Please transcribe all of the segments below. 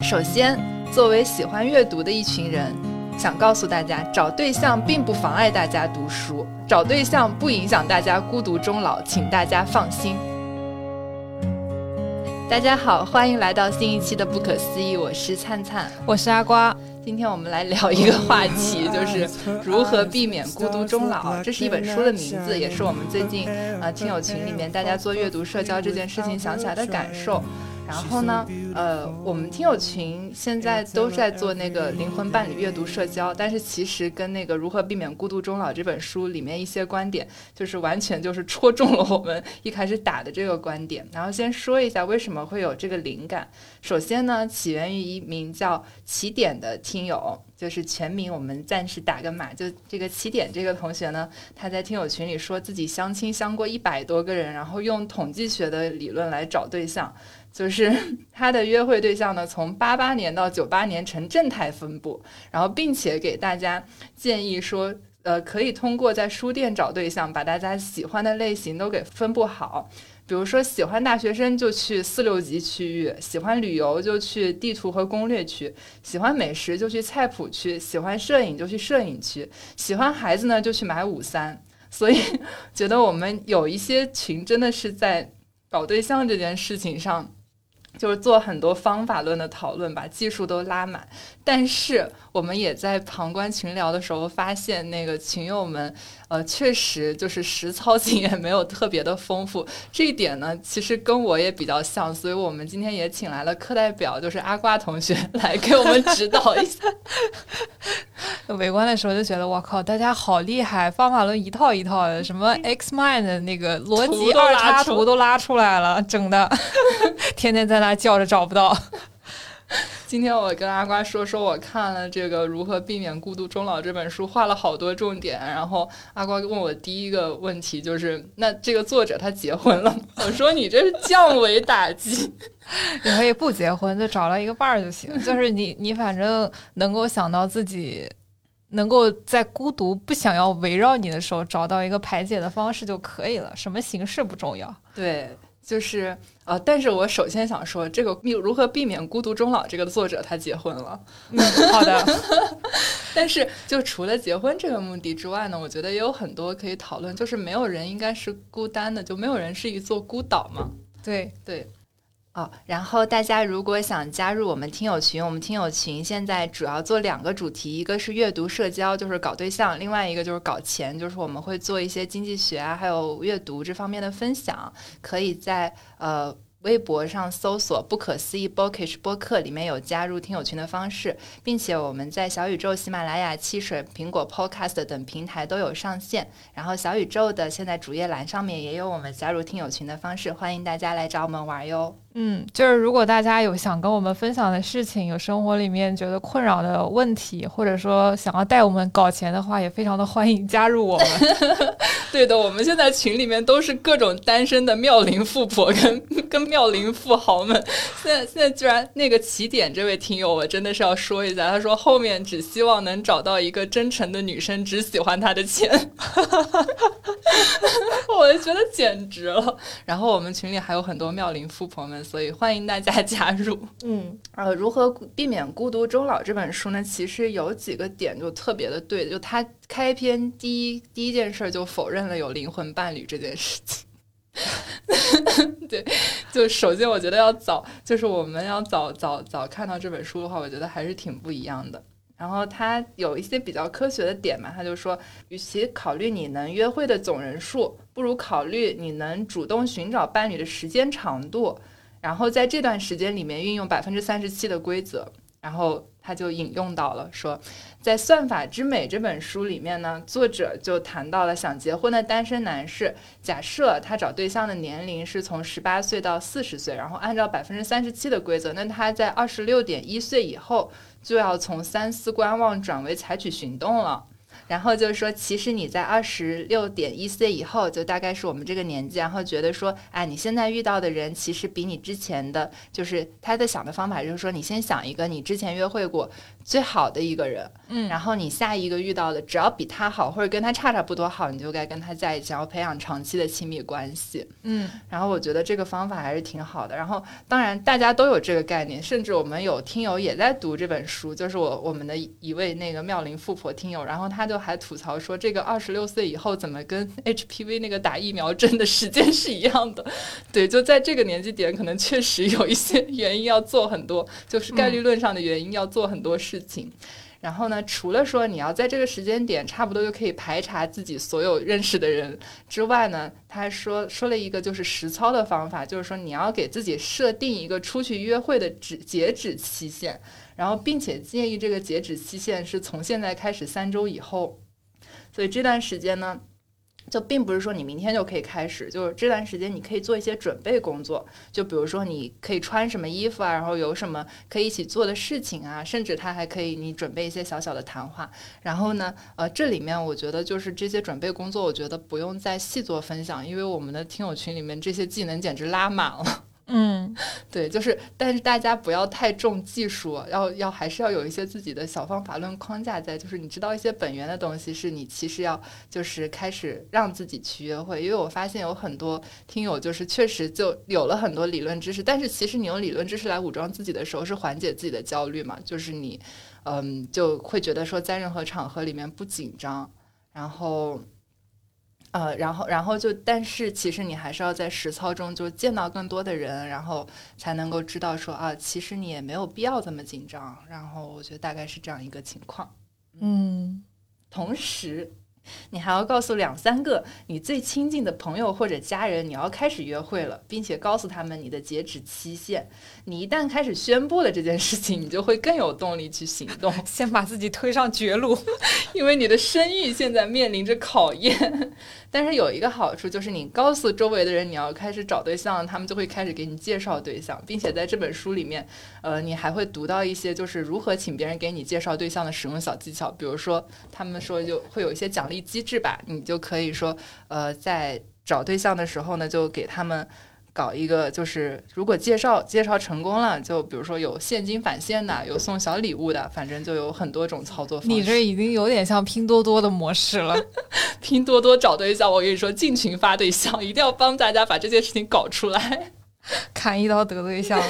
首先，作为喜欢阅读的一群人，想告诉大家，找对象并不妨碍大家读书，找对象不影响大家孤独终老，请大家放心。大家好，欢迎来到新一期的《不可思议》，我是灿灿，我是阿瓜。今天我们来聊一个话题，就是如何避免孤独终老。这是一本书的名字，也是我们最近呃听友群里面大家做阅读社交这件事情想起来的感受。然后呢，呃，我们听友群现在都在做那个灵魂伴侣阅读社交，但是其实跟那个如何避免孤独终老这本书里面一些观点，就是完全就是戳中了我们一开始打的这个观点。然后先说一下为什么会有这个灵感。首先呢，起源于一名叫起点的听友，就是全名我们暂时打个码，就这个起点这个同学呢，他在听友群里说自己相亲相过一百多个人，然后用统计学的理论来找对象。就是 他的约会对象呢，从八八年到九八年呈正态分布，然后并且给大家建议说，呃，可以通过在书店找对象，把大家喜欢的类型都给分布好。比如说，喜欢大学生就去四六级区域，喜欢旅游就去地图和攻略区，喜欢美食就去菜谱区，喜欢摄影就去摄影区，喜欢孩子呢就去买五三。所以，觉得我们有一些群真的是在搞对象这件事情上。就是做很多方法论的讨论，把技术都拉满，但是我们也在旁观群聊的时候发现，那个群友们。呃，确实就是实操经验没有特别的丰富，这一点呢，其实跟我也比较像，所以我们今天也请来了课代表，就是阿瓜同学来给我们指导一下。围观的时候就觉得，我靠，大家好厉害，方法论一套一套的，什么 X mind 的那个逻辑二叉图都拉出来了，整的，天天在那叫着找不到。今天我跟阿瓜说说，我看了这个《如何避免孤独终老》这本书，画了好多重点。然后阿瓜问我第一个问题就是：那这个作者他结婚了吗？我说你这是降维打击，你可以不结婚，就找到一个伴儿就行。就是你，你反正能够想到自己能够在孤独不想要围绕你的时候，找到一个排解的方式就可以了。什么形式不重要。对。就是呃，但是我首先想说，这个避如何避免孤独终老，这个作者他结婚了。嗯，好的。但是就除了结婚这个目的之外呢，我觉得也有很多可以讨论。就是没有人应该是孤单的，就没有人是一座孤岛嘛。对对。哦，然后大家如果想加入我们听友群，我们听友群现在主要做两个主题，一个是阅读社交，就是搞对象；另外一个就是搞钱，就是我们会做一些经济学啊，还有阅读这方面的分享，可以在呃。微博上搜索“不可思议 bookish 播客”，里面有加入听友群的方式，并且我们在小宇宙、喜马拉雅、汽水、苹果 Podcast 等平台都有上线。然后小宇宙的现在主页栏上面也有我们加入听友群的方式，欢迎大家来找我们玩哟。嗯，就是如果大家有想跟我们分享的事情，有生活里面觉得困扰的问题，或者说想要带我们搞钱的话，也非常的欢迎加入我们。对的，我们现在群里面都是各种单身的妙龄富婆跟跟妙龄富豪们。现在现在居然那个起点这位听友，我真的是要说一下，他说后面只希望能找到一个真诚的女生，只喜欢他的钱。我就觉得简直了。然后我们群里还有很多妙龄富婆们。所以欢迎大家 加入。嗯，呃，如何避免孤独终老这本书呢？其实有几个点就特别的对，就他开篇第一第一件事就否认了有灵魂伴侣这件事情。对，就首先我觉得要早，就是我们要早早早看到这本书的话，我觉得还是挺不一样的。然后他有一些比较科学的点嘛，他就说，与其考虑你能约会的总人数，不如考虑你能主动寻找伴侣的时间长度。然后在这段时间里面运用百分之三十七的规则，然后他就引用到了说，在《算法之美》这本书里面呢，作者就谈到了想结婚的单身男士，假设他找对象的年龄是从十八岁到四十岁，然后按照百分之三十七的规则，那他在二十六点一岁以后就要从三思观望转为采取行动了。然后就是说，其实你在二十六点一岁以后，就大概是我们这个年纪，然后觉得说，哎，你现在遇到的人其实比你之前的，就是他在想的方法就是说，你先想一个你之前约会过最好的一个人，嗯然后你下一个遇到的只要比他好或者跟他差差不多好，你就该跟他在一起，然后培养长期的亲密关系。嗯然后我觉得这个方法还是挺好的。然后当然大家都有这个概念，甚至我们有听友也在读这本书，就是我我们的一位那个妙龄富婆听友，然后他就还吐槽说，这个二十六岁以后怎么跟 HPV 那个打疫苗针的时间是一样的？对，就在这个年纪点，可能确实有一些原因要做很多，就是概率论上的原因要做很多事事情。然后呢，除了说你要在这个时间点差不多就可以排查自己所有认识的人之外呢，他还说说了一个就是实操的方法，就是说你要给自己设定一个出去约会的止截止期限，然后并且建议这个截止期限是从现在开始三周以后，所以这段时间呢。就并不是说你明天就可以开始，就是这段时间你可以做一些准备工作，就比如说你可以穿什么衣服啊，然后有什么可以一起做的事情啊，甚至他还可以你准备一些小小的谈话。然后呢，呃，这里面我觉得就是这些准备工作，我觉得不用再细做分享，因为我们的听友群里面这些技能简直拉满了。嗯 对，就是，但是大家不要太重技术，要要还是要有一些自己的小方法论框架在，就是你知道一些本源的东西，是你其实要就是开始让自己去约会，因为我发现有很多听友就是确实就有了很多理论知识，但是其实你用理论知识来武装自己的时候，是缓解自己的焦虑嘛，就是你嗯就会觉得说在任何场合里面不紧张，然后。呃，然后，然后就，但是其实你还是要在实操中就见到更多的人，然后才能够知道说啊，其实你也没有必要这么紧张。然后我觉得大概是这样一个情况。嗯同时，你还要告诉两三个你最亲近的朋友或者家人，你要开始约会了，并且告诉他们你的截止期限。你一旦开始宣布了这件事情，你就会更有动力去行动。先把自己推上绝路。因为你的声誉现在面临着考验。但是有一个好处就是，你告诉周围的人你要开始找对象，他们就会开始给你介绍对象，并且在这本书里面，呃，你还会读到一些就是如何请别人给你介绍对象的使用小技巧。比如说，他们说就会有一些奖励机制吧，你就可以说，呃，在找对象的时候呢，就给他们。搞一个就是，如果介绍介绍成功了，就比如说有现金返现的，有送小礼物的，反正就有很多种操作方式。你这已经有点像拼多多的模式了。拼多多找对象，我跟你说，进群发对象，一定要帮大家把这件事情搞出来。砍一刀得对象，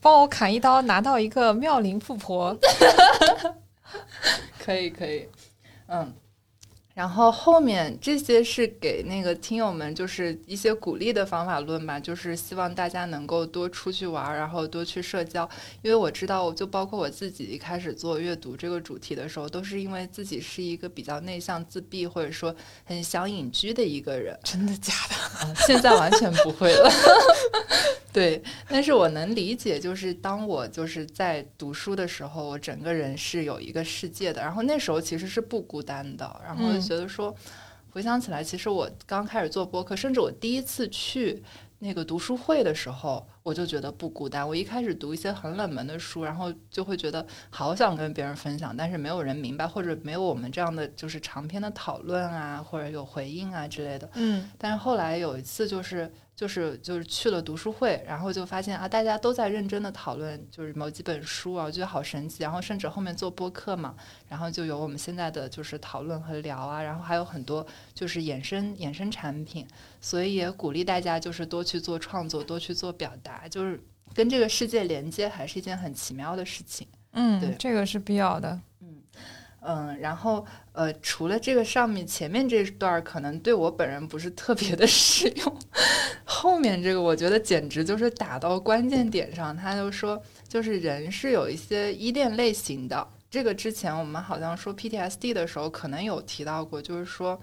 帮我砍一刀拿到一个妙龄富婆。可以，可以，嗯。然后后面这些是给那个听友们，就是一些鼓励的方法论吧，就是希望大家能够多出去玩，然后多去社交。因为我知道，就包括我自己一开始做阅读这个主题的时候，都是因为自己是一个比较内向、自闭，或者说很想隐居的一个人。真的假的？啊现在完全不会了。对，但是我能理解，就是当我就是在读书的时候，我整个人是有一个世界的，然后那时候其实是不孤单的，然后觉得说，回想起来，其实我刚开始做播客，甚至我第一次去那个读书会的时候，我就觉得不孤单。我一开始读一些很冷门的书，然后就会觉得好想跟别人分享，但是没有人明白，或者没有我们这样的就是长篇的讨论啊，或者有回应啊之类的。嗯但是后来有一次，就是就是就是去了读书会，然后就发现啊，大家都在认真的讨论，就是某几本书啊，我觉得好神奇。然后甚至后面做播客嘛，然后就有我们现在的就是讨论和聊啊，然后还有很多就是衍生衍生产品，所以也鼓励大家就是多去做创作，多去做表达，就是跟这个世界连接，还是一件很奇妙的事情。嗯对嗯，这个是必要的。嗯，然后呃，除了这个上面前面这段儿可能对我本人不是特别的 适用，后面这个我觉得简直就是打到关键点上。他就说，就是人是有一些依恋类型的。这个之前我们好像说 PTSD 的时候可能有提到过，就是说，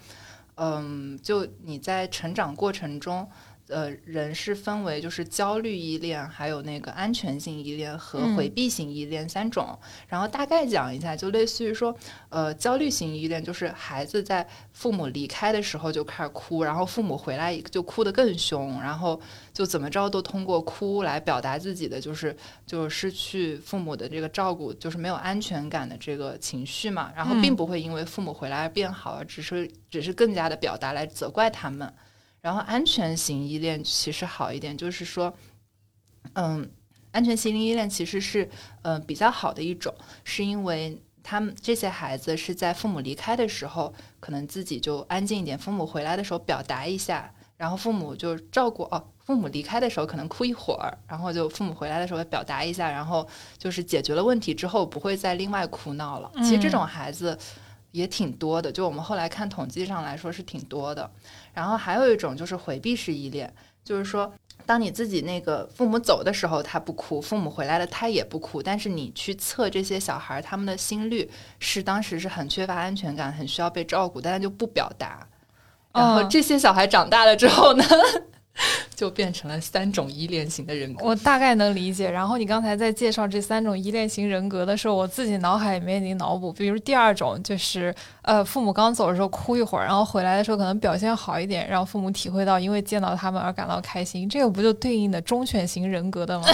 嗯，就你在成长过程中。呃人是分为就是焦虑依恋，还有那个安全性依恋和回避型依恋三种。然后大概讲一下，就类似于说，呃，焦虑型依恋就是孩子在父母离开的时候就开始哭，然后父母回来就哭得更凶，然后就怎么着都通过哭来表达自己的就是就是失去父母的这个照顾，就是没有安全感的这个情绪嘛。然后并不会因为父母回来而变好，只是只是更加的表达来责怪他们。然后安全型依恋其实好一点，就是说，嗯，安全型依恋其实是嗯比较好的一种，是因为他们这些孩子是在父母离开的时候，可能自己就安静一点，父母回来的时候表达一下，然后父母就照顾哦，父母离开的时候可能哭一会儿，然后就父母回来的时候表达一下，然后就是解决了问题之后不会再另外哭闹了。其实这种孩子也挺多的，就我们后来看统计上来说是挺多的。然后还有一种就是回避式依恋，就是说，当你自己那个父母走的时候，他不哭；父母回来了，他也不哭。但是你去测这些小孩他们的心率，是当时是很缺乏安全感，很需要被照顾，但他就不表达。然后这些小孩长大了之后呢？就变成了三种依恋型的人格，我大概能理解。然后你刚才在介绍这三种依恋型人格的时候，我自己脑海里面已经脑补，比如第二种就是，呃，父母刚走的时候哭一会儿，然后回来的时候可能表现好一点，让父母体会到因为见到他们而感到开心。这个不就对应的忠犬型人格的吗？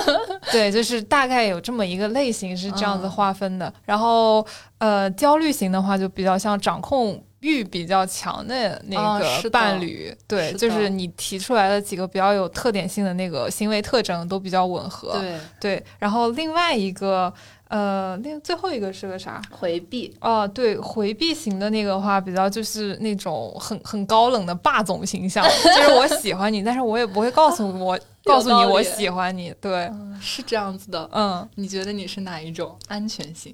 对，就是大概有这么一个类型是这样子划分的。然后，呃，焦虑型的话就比较像掌控。欲比较强的那个伴侣，对，就是你提出来的几个比较有特点性的那个行为特征都比较吻合，对对。然后另外一个，呃，那最后一个是个啥？回避哦，对，回避型的那个话比较就是那种很很高冷的霸总形象，就是我喜欢你，但是我也不会告诉我 告诉你我喜欢你，对，是这样子的，嗯，你觉得你是哪一种？安全型？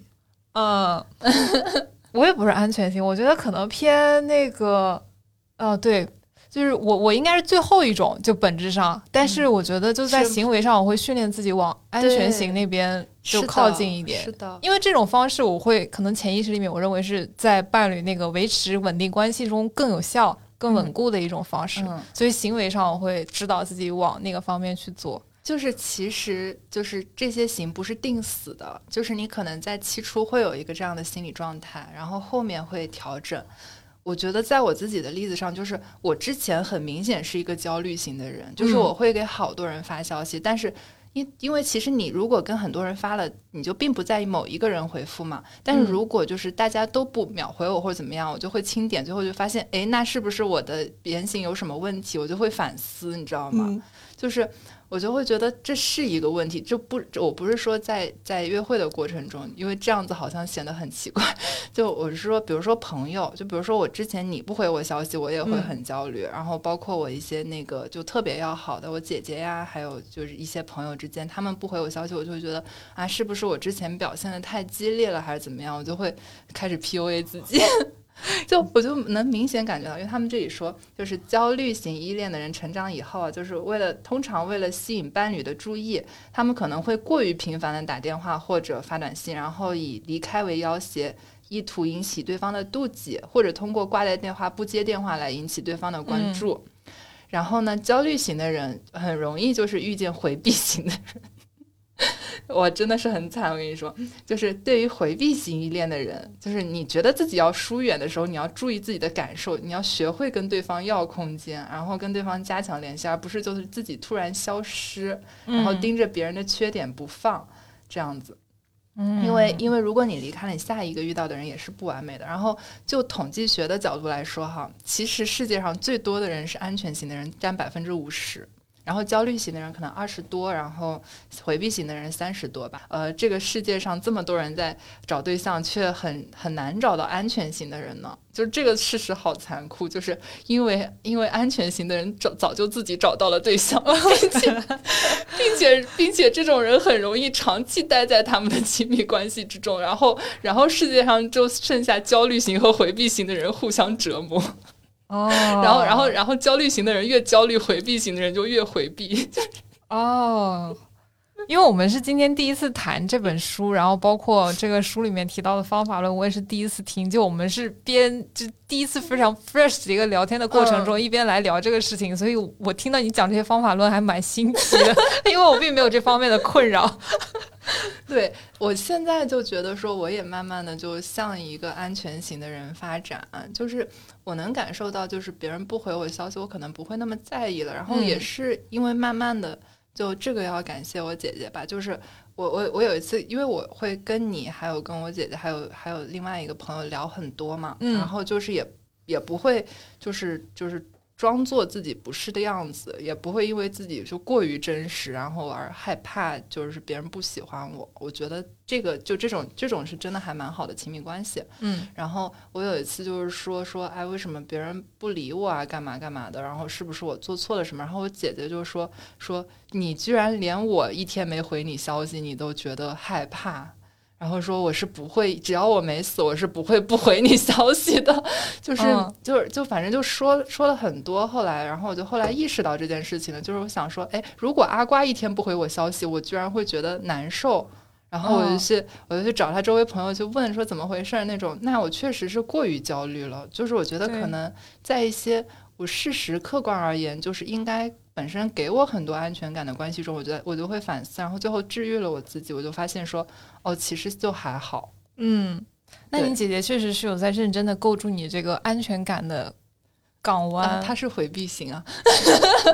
嗯。我也不是安全性，我觉得可能偏那个，呃，对，就是我我应该是最后一种，就本质上，但是我觉得就在行为上，我会训练自己往安全型那边就靠近一点，是的，因为这种方式我会可能潜意识里面，我认为是在伴侣那个维持稳定关系中更有效、更稳固的一种方式，所以行为上我会指导自己往那个方面去做。就是其实就是这些型不是定死的，就是你可能在期初会有一个这样的心理状态，然后后面会调整。我觉得在我自己的例子上，就是我之前很明显是一个焦虑型的人，就是我会给好多人发消息，但是因因为其实你如果跟很多人发了，你就并不在意某一个人回复嘛。但是如果就是大家都不秒回我或者怎么样，我就会清点，最后就发现，哎，那是不是我的言行有什么问题？我就会反思，你知道吗？就是。我就会觉得这是一个问题，就不，我不是说在在约会的过程中，因为这样子好像显得很奇怪。就我是说，比如说朋友，就比如说我之前你不回我消息，我也会很焦虑。然后包括我一些那个就特别要好的我姐姐呀，还有就是一些朋友之间，他们不回我消息，我就会觉得啊，是不是我之前表现的太激烈了，还是怎么样？我就会开始 PUA 自己。就我就能明显感觉到，因为他们这里说，就是焦虑型依恋的人成长以后啊，就是为了通常为了吸引伴侣的注意，他们可能会过于频繁的打电话或者发短信，然后以离开为要挟，意图引起对方的妒忌，或者通过挂掉电话不接电话来引起对方的关注。然后呢，焦虑型的人很容易就是遇见回避型的人。我真的是很惨，我跟你说，就是对于回避型依恋的人，就是你觉得自己要疏远的时候，你要注意自己的感受，你要学会跟对方要空间，然后跟对方加强联系，而不是就是自己突然消失，然后盯着别人的缺点不放，这样子。嗯，因为因为如果你离开了，你下一个遇到的人也是不完美的。然后就统计学的角度来说，哈，其实世界上最多的人是安全型的人，占百分之五十。然后焦虑型的人可能二十多，然后回避型的人三十多吧。呃，这个世界上这么多人在找对象，却很很难找到安全型的人呢。就是这个事实好残酷，就是因为因为安全型的人早早就自己找到了对象，并且 并且并且这种人很容易长期待在他们的亲密关系之中，然后然后世界上就剩下焦虑型和回避型的人互相折磨。哦，然后，然后，然后，焦虑型的人越焦虑，回避型的人就越回避。哦，因为我们是今天第一次谈这本书，然后包括这个书里面提到的方法论，我也是第一次听。就我们是边就第一次非常 fresh 的一个聊天的过程中，一边来聊这个事情，所以我听到你讲这些方法论还蛮新奇的，因为我并没有这方面的困扰。对我现在就觉得说，我也慢慢的就向一个安全型的人发展，就是我能感受到，就是别人不回我消息，我可能不会那么在意了。然后也是因为慢慢的。就这个要感谢我姐姐吧，就是我我我有一次，因为我会跟你还有跟我姐姐还有还有另外一个朋友聊很多嘛，然后就是也也不会就是就是。装作自己不是的样子，也不会因为自己就过于真实，然后而害怕，就是别人不喜欢我。我觉得这个就这种这种是真的还蛮好的亲密关系。嗯，然后我有一次就是说说，哎，为什么别人不理我啊？干嘛干嘛的？然后是不是我做错了什么？然后我姐姐就说说，你居然连我一天没回你消息，你都觉得害怕。然后说我是不会，只要我没死，我是不会不回你消息的。就是就是就反正就说说了很多。后来，然后我就后来意识到这件事情了。就是我想说，哎，如果阿瓜一天不回我消息，我居然会觉得难受。然后我就去我就去找他周围朋友去问说怎么回事那种。那我确实是过于焦虑了。就是我觉得可能在一些我事实客观而言，就是应该。本身给我很多安全感的关系中，我觉得我就会反思，然后最后治愈了我自己，我就发现说，哦，其实就还好。嗯，那你姐姐确实是有在认真的构筑你这个安全感的港湾。她是回避型啊，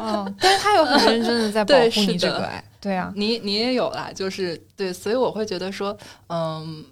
嗯，但是她有很认真的在 保护你这个爱。对啊，你你也有啦，就是对，所以我会觉得说，嗯，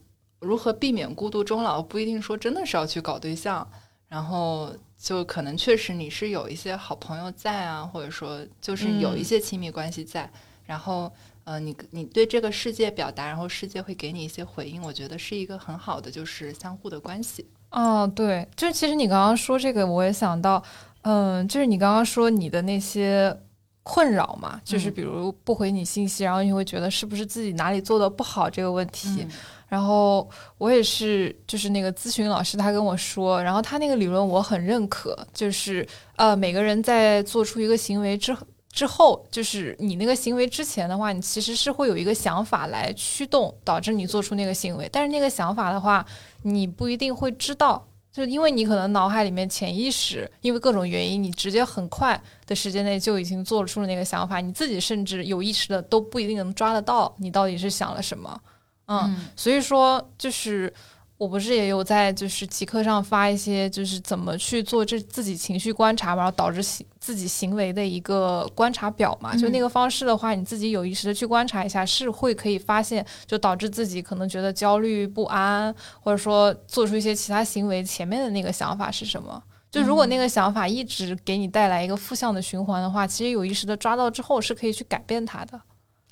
如何避免孤独终老，不一定说真的是要去搞对象，然后。就可能确实你是有一些好朋友在啊，或者说就是有一些亲密关系在，然后呃，你你对这个世界表达，然后世界会给你一些回应，我觉得是一个很好的就是相互的关系。哦，对，就是其实你刚刚说这个，我也想到，嗯，就是你刚刚说你的那些困扰嘛，就是比如不回你信息，然后你会觉得是不是自己哪里做的不好这个问题。然后我也是，就是那个咨询老师，他跟我说，然后他那个理论我很认可，就是呃，每个人在做出一个行为之之后，就是你那个行为之前的话，你其实是会有一个想法来驱动，导致你做出那个行为。但是那个想法的话，你不一定会知道，就因为你可能脑海里面潜意识，因为各种原因，你直接很快的时间内就已经做出了那个想法，你自己甚至有意识的都不一定能抓得到你到底是想了什么。嗯，所以说就是我不是也有在就是极客上发一些就是怎么去做这自己情绪观察，然后导致行自己行为的一个观察表嘛？就那个方式的话，你自己有意识的去观察一下，是会可以发现就导致自己可能觉得焦虑不安，或者说做出一些其他行为前面的那个想法是什么？就如果那个想法一直给你带来一个负向的循环的话，其实有意识的抓到之后是可以去改变它的。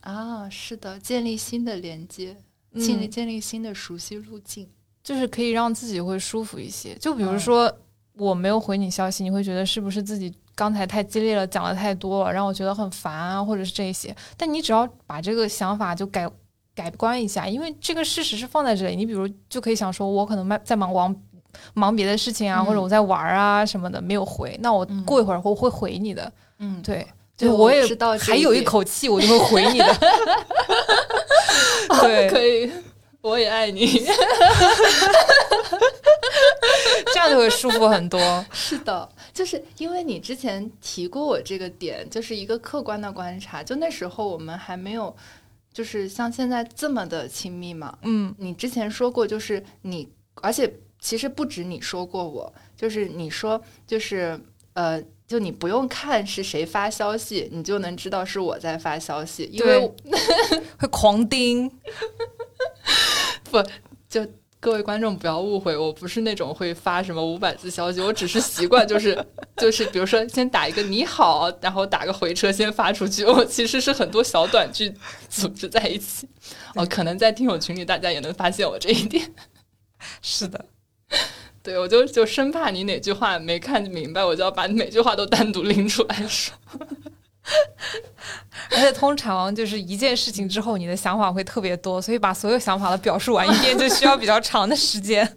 啊，是的，建立新的连接。建立建立新的熟悉路径，就是可以让自己会舒服一些。就比如说，我没有回你消息，你会觉得是不是自己刚才太激烈了，讲的太多了，让我觉得很烦啊，或者是这些。但你只要把这个想法就改改观一下，因为这个事实是放在这里。你比如就可以想说，我可能在在忙忙忙别的事情啊，或者我在玩啊什么的没有回，那我过一会儿我会回你的。嗯，对，就我也还有一口气，我就会回你的。对，可以，我也爱你，这样就会舒服很多。是的，就是因为你之前提过我这个点，就是一个客观的观察。就那时候我们还没有，就是像现在这么的亲密嘛。嗯，你之前说过，就是你，而且其实不止你说过，我就是你说，就是呃。就你不用看是谁发消息，你就能知道是我在发消息，因为会狂盯。不，就各位观众不要误会，我不是那种会发什么五百字消息，我只是习惯就是 就是，比如说先打一个你好，然后打个回车先发出去。我其实是很多小短句组织在一起。哦，可能在听友群里大家也能发现我这一点。是的。对，我就就生怕你哪句话没看明白，我就要把你每句话都单独拎出来说。而且通常就是一件事情之后，你的想法会特别多，所以把所有想法都表述完一遍，就需要比较长的时间。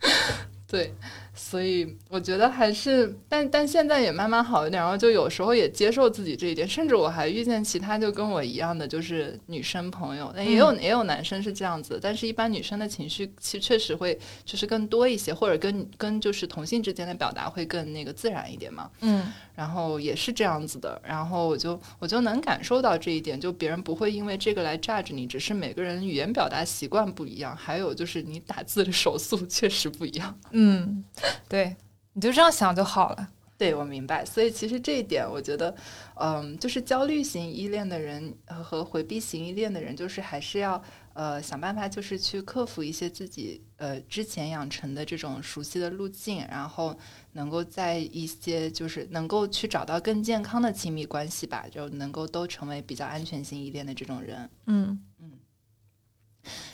对，所以我觉得还是，但但现在也慢慢好一点，然后就有时候也接受自己这一点，甚至我还遇见其他就跟我一样的，就是女生朋友，那也有也有男生是这样子，但是一般女生的情绪其实确实会就是更多一些，或者跟跟就是同性之间的表达会更那个自然一点嘛。嗯然后也是这样子的，然后我就我就能感受到这一点，就别人不会因为这个来 judge 你，只是每个人语言表达习惯不一样，还有就是你打字的手速 确实不一样。嗯，对，你就这样想就好了。对，我明白。所以其实这一点，我觉得，嗯，就是焦虑型依恋的人呃和回避型依恋的人，就是还是要呃想办法，就是去克服一些自己呃之前养成的这种熟悉的路径，然后能够在一些就是能够去找到更健康的亲密关系吧，就能够都成为比较安全性依恋的这种人。嗯嗯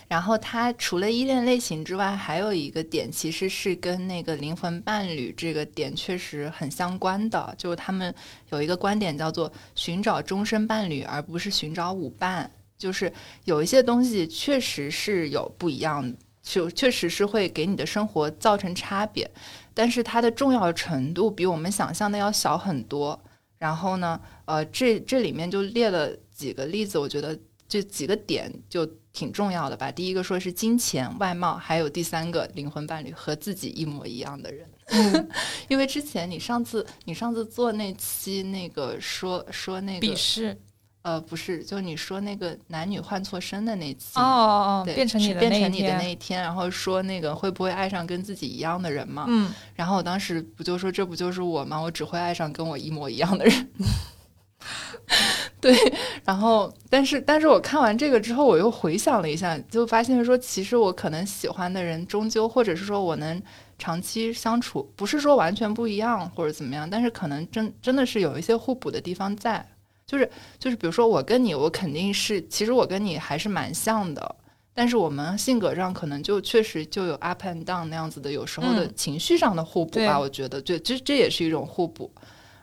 然后它除了依恋类型之外，还有一个点其实是跟那个灵魂伴侣这个点确实很相关的，就是他们有一个观点叫做寻找终身伴侣，而不是寻找舞伴。就是有一些东西确实是有不一样，就确实是会给你的生活造成差别，但是它的重要程度比我们想象的要小很多。然后呢，呃，这这里面就列了几个例子，我觉得这几个点就挺重要的吧。第一个说是金钱、外貌，还有第三个灵魂伴侣和自己一模一样的人。因为之前你上次你上次做那期那个说说那个鄙视呃不是，就你说那个男女换错身的那期哦哦哦，对，变成你的变那一成你的那天，一天，然后说那个会不会爱上跟自己一样的人嘛？嗯，然后我当时不就说这不就是我吗？我只会爱上跟我一模一样的人。对，然后但是但是我看完这个之后，我又回想了一下，就发现说，其实我可能喜欢的人，终究或者是说我能长期相处，不是说完全不一样或者怎么样，但是可能真真的是有一些互补的地方在。就是就是，比如说我跟你，我肯定是，其实我跟你还是蛮像的，但是我们性格上可能就确实就有 up and down 那样子的，有时候的嗯情绪上的互补对吧。我觉得，对，这这也是一种互补，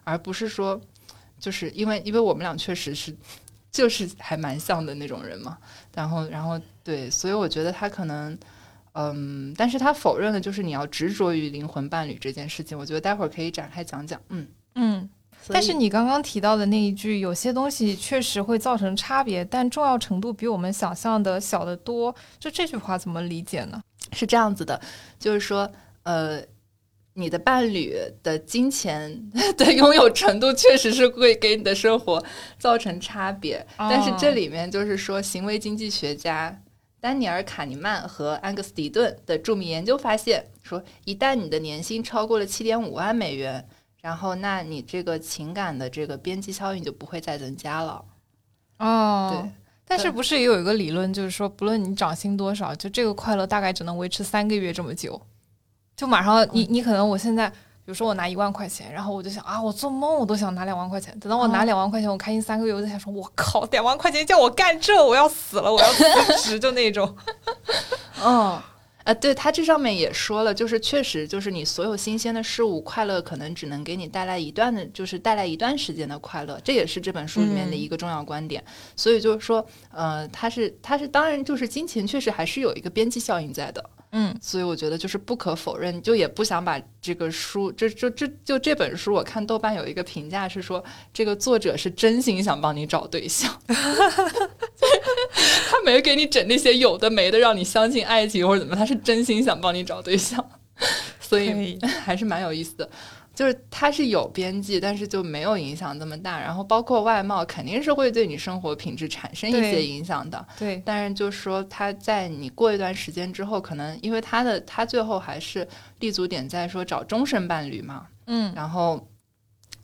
而不是说，就是因为因为我们俩确实是就是还蛮像的那种人嘛。然后然后对，所以我觉得他可能。嗯，但是他否认的就是你要执着于灵魂伴侣这件事情。我觉得待会儿可以展开讲讲。嗯，嗯。但是你刚刚提到的那一句，有些东西确实会造成差别，但重要程度比我们想象的小得多。就这句话怎么理解呢？是这样子的，就是说，呃，你的伴侣的金钱 的拥有程度确实是会给你的生活造成差别，但是这里面就是说，行为经济学家丹尼尔·卡尼曼和安格斯·迪顿的著名研究发现，说一旦你的年薪超过了七点五万美元，然后那你这个情感的这个边际效应就不会再增加了。哦，对。但是不是也有一个理论，就是说，不论你涨薪多少，就这个快乐大概只能维持三个月这么久。就马上你你可能我现在，比如说我拿一万块钱，然后我就想啊，我做梦我都想拿两万块钱。等到我拿哦两万块钱，我开心三个月，我就想说，我靠，两万块钱叫我干这，我要死了，我要辞职，就那种。嗯，啊，对他这上面也说了，就是确实就是你所有新鲜的事物，快乐可能只能给你带来一段的，就是带来一段时间的快乐，这也是这本书里面的一个重要观点。所以就是说，呃，它是它是当然就是金钱确实还是有一个边际效应在的。嗯。所以我觉得就是不可否认，就也不想把这个书，这这这就这本书，我看豆瓣有一个评价是说，这个作者是真心想帮你找对象，他没给你整那些有的没的，让你相信爱情或者怎么，他是真心想帮你找对象，所以。还是蛮有意思的。就是它是有边际，但是就没有影响这么大。然后包括外貌，肯定是会对你生活品质产生一些影响的。对，但是就是说他在你过一段时间之后，可能因为他的他最后还是立足点在说找终身伴侣嘛，嗯然后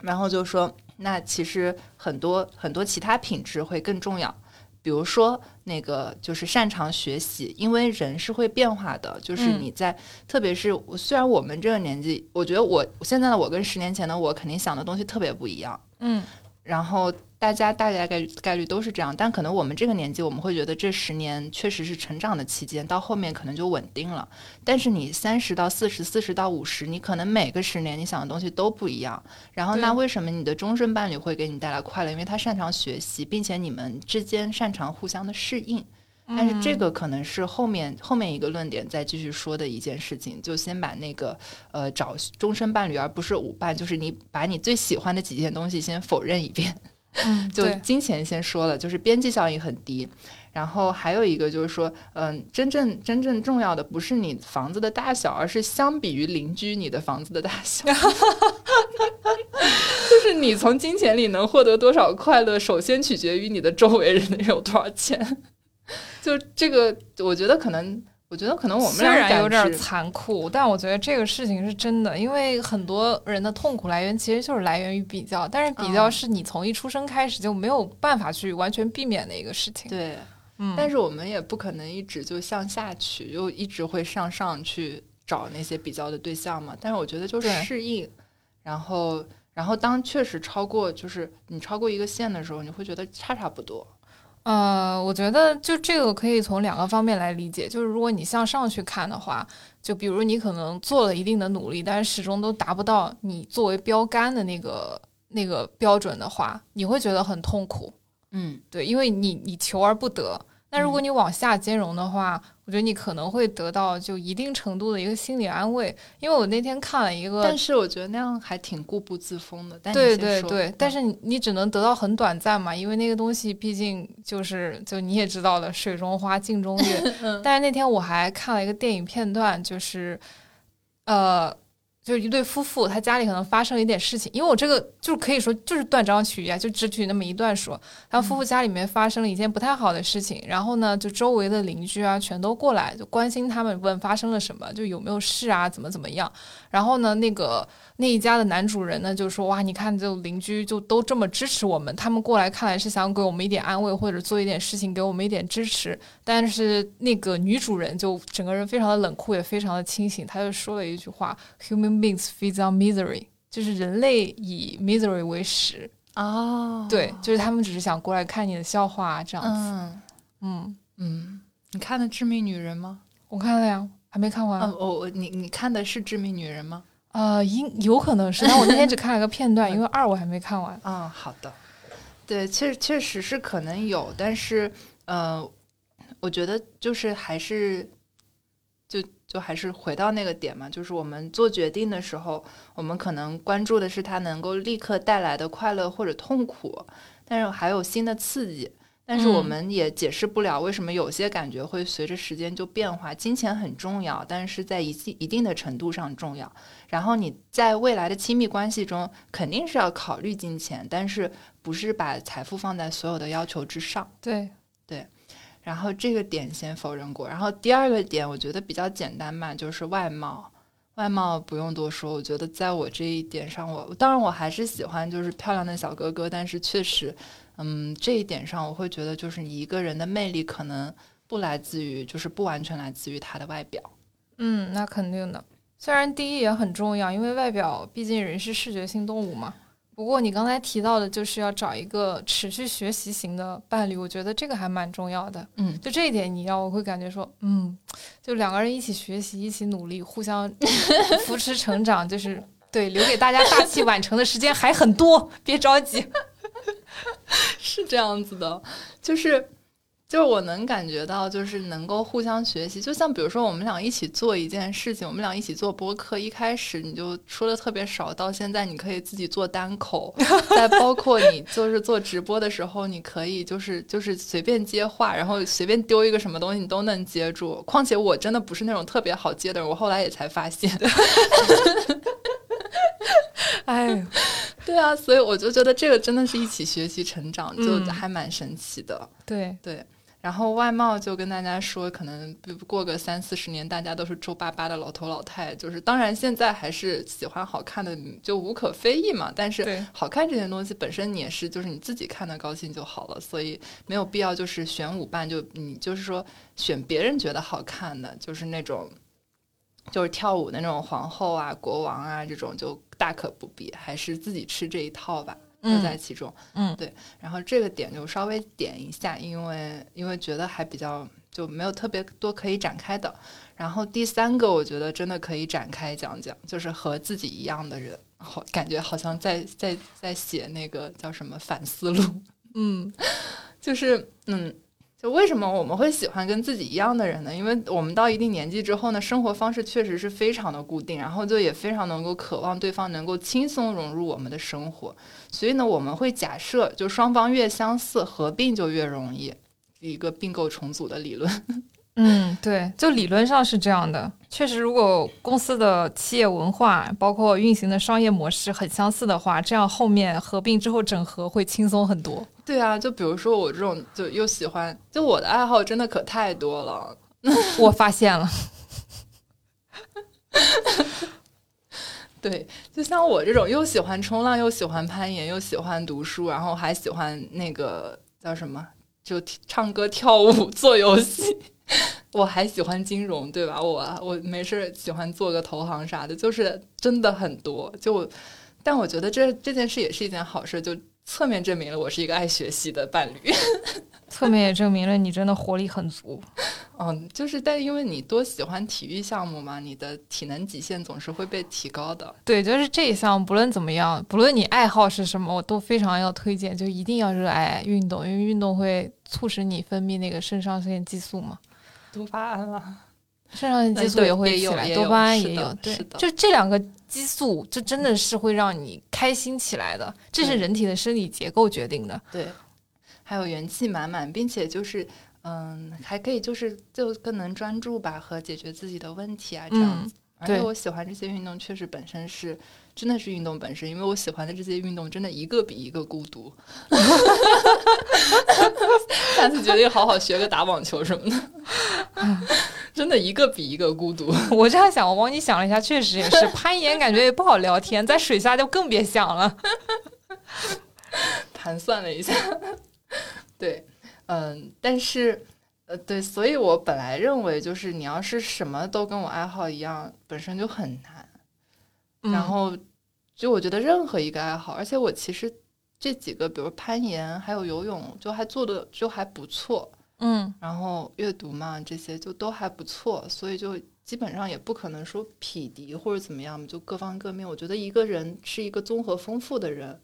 然后就说那其实很多很多其他品质会更重要。比如说，那个就是擅长学习，因为人是会变化的。就是嗯你在，特别是虽然我们这个年纪，我觉得我现在的我跟十年前的我肯定想的东西特别不一样。嗯然后大家大概概率概率都是这样，但可能我们这个年纪，我们会觉得这十年确实是成长的期间，到后面可能就稳定了。但是你三十到四十、四十到五十，你可能每个十年你想的东西都不一样。然后那为什么你的终身伴侣会给你带来快乐？因为他擅长学习，并且你们之间擅长互相的适应。但是这个可能是后面后面一个论点再继续说的一件事情，就先把那个呃找终身伴侣而不是舞伴，就是你把你最喜欢的几件东西先否认一遍。嗯，就金钱先说了，就是边际效应很低。然后还有一个就是说，嗯、真正真正重要的不是你房子的大小，而是相比于邻居你的房子的大小。就是你从金钱里能获得多少快乐，首先取决于你的周围人有多少钱。就这个，我觉得可能，我觉得可能我们虽俩然有点残酷，但我觉得这个事情是真的，因为很多人的痛苦来源其实就是来源于比较，但是比较嗯是你从一出生开始就没有办法去完全避免的一个事情。对，嗯，但是我们也不可能一直就向下去，就一直会向上去找那些比较的对象嘛。但是我觉得就是适应，然后然后当确实超过就是你超过一个线的时候，你会觉得差差不多。呃，我觉得就这个可以从两个方面来理解，就是如果你向上去看的话，就比如你可能做了一定的努力，但是始终都达不到你作为标杆的那个那个标准的话，你会觉得很痛苦。嗯对，因为你你求而不得。但如果你往下兼容的话，我觉得你可能会得到就一定程度的一个心理安慰。因为我那天看了一个但，是我觉得那样还挺固步自封的。对对对，但嗯是你你只能得到很短暂嘛，因为那个东西毕竟就是就你也知道的，水中花镜中月。嗯但是那天我还看了一个电影片段，就是呃。就是一对夫妇，他家里可能发生了一点事情，因为我这个就是可以说就是断章取义啊，就只举那么一段说。他夫妇家里面发生了一件不太好的事情，然后呢，就周围的邻居啊全都过来，就关心他们，问发生了什么，就有没有事啊，怎么怎么样。然后呢，那个那一家的男主人呢就说：“哇，你看，就邻居就都这么支持我们，他们过来看来是想给我们一点安慰，或者做一点事情给我们一点支持。”但是那个女主人就整个人非常的冷酷，也非常的清醒，她就说了一句话：“Human beings feed on misery。”就是人类以 misery 为食，哦，对，就是他们只是想过来看你的笑话、啊、这样子。嗯嗯，嗯，你看的《致命女人》吗？我看了呀，还没看完。嗯，我我你你看的是《致命女人》吗？呃，应有可能是，但我那天只看了个片段，因为二我还没看完。嗯，好的。对，确确实是可能有，但是呃，我觉得就是还是就就还是回到那个点嘛，就是我们做决定的时候，我们可能关注的是它能够立刻带来的快乐或者痛苦，但是还有新的刺激。但是我嗯们也解释不了为什么有些感觉会随着时间就变化。金钱很重要，但是在一定一定的程度上重要。然后你在未来的亲密关系中，肯定是要考虑金钱，但是不是把财富放在所有的要求之上。对对，然后这个点先否认过。然后第二个点，我觉得比较简单吧，就是外貌。外貌不用多说，我觉得在我这一点上我，当然我还是喜欢就是漂亮的小哥哥，但是确实，嗯，这一点上我会觉得就是你一个人的魅力可能不来自于，就是不完全来自于他的外表。嗯，那肯定的。虽然第一也很重要，因为外表毕竟人是视觉性动物嘛。不过你刚才提到的，就是要找一个持续学习型的伴侣，我觉得这个还蛮重要的。嗯，就这一点，你让我会感觉说，嗯，就两个人一起学习，一起努力，互相 扶持成长，就是对，留给大家大器晚成的时间还很多，别着急。是这样子的，就是就是我能感觉到，就是能够互相学习。就像比如说，我们俩一起做一件事情，我们俩一起做播客，一开始你就说的特别少，到现在你可以自己做单口，再包括你就是做直播的时候，你可以就是就是随便接话，然后随便丢一个什么东西你都能接住。况且我真的不是那种特别好接的人，我后来也才发现。哎，对啊，所以我就觉得这个真的是一起学习成长，就嗯还蛮神奇的。对，对，然后外貌就跟大家说，可能不过个三四十年，大家都是皱巴巴的老头老太，就是当然现在还是喜欢好看的，就无可非议嘛。但是好看这件东西本身你也是，就是你自己看的高兴就好了，所以没有必要就是选舞伴，就你就是说选别人觉得好看的，就是那种。就是跳舞的那种皇后啊、国王啊，这种就大可不必，还是自己吃这一套吧，乐在嗯其中。嗯，对，然后这个点就稍微点一下，因为因为觉得还比较就没有特别多可以展开的。然后第三个，我觉得真的可以展开讲讲，就是和自己一样的人，好感觉好像在在在写那个叫什么反思录，嗯 就是嗯，就为什么我们会喜欢跟自己一样的人呢？因为我们到一定年纪之后呢，生活方式确实是非常的固定，然后就也非常能够渴望对方能够轻松融入我们的生活，所以呢，我们会假设就双方越相似，合并就越容易，一个并购重组的理论。嗯，对，就理论上是这样的。确实，如果公司的企业文化包括运行的商业模式很相似的话，这样后面合并之后整合会轻松很多。对啊，就比如说我这种，就又喜欢，就我的爱好真的可太多了。我发现了，对，就像我这种又喜欢冲浪，又喜欢攀岩，又喜欢读书，然后还喜欢那个叫什么，就唱歌、跳舞、做游戏。我还喜欢金融，对吧？我我没事喜欢做个投行啥的，就是真的很多。就，但我觉得这这件事也是一件好事，就侧面证明了我是一个爱学习的伴侣，侧面也证明了你真的活力很足。嗯，就是但因为你多喜欢体育项目嘛，你的体能极限总是会被提高的。对，就是这一项，不论怎么样，不论你爱好是什么，我都非常要推荐，就一定要热爱运动，因为运动会促使你分泌那个肾上腺激素嘛。多巴胺了，肾上腺激素也会起来，多巴胺也有，对，就这两个激素，这真的是会让你开心起来的，这是人体的生理结构决定的。对，还有元气满满，并且就是，嗯，还可以就是就更能专注吧和解决自己的问题啊，这样子。而且我喜欢这些运动，确实本身是。真的是运动本身，因为我喜欢的这些运动，真的一个比一个孤独。下次决定好好学个打网球什么的，真的一个比一个孤独。我这样想，我帮你想了一下，确实也是。攀岩感觉也不好聊天，在水下就更别想了。盘算了一下，对，嗯，但是，呃，对，所以我本来认为，就是你要是什么都跟我爱好一样，本身就很难。然后，就我觉得任何一个爱好，而且我其实这几个，比如攀岩还有游泳，就还做的就还不错，嗯。然后阅读嘛，这些就都还不错，所以就基本上也不可能说匹敌或者怎么样，就各方各面。我觉得一个人是一个综合丰富的人，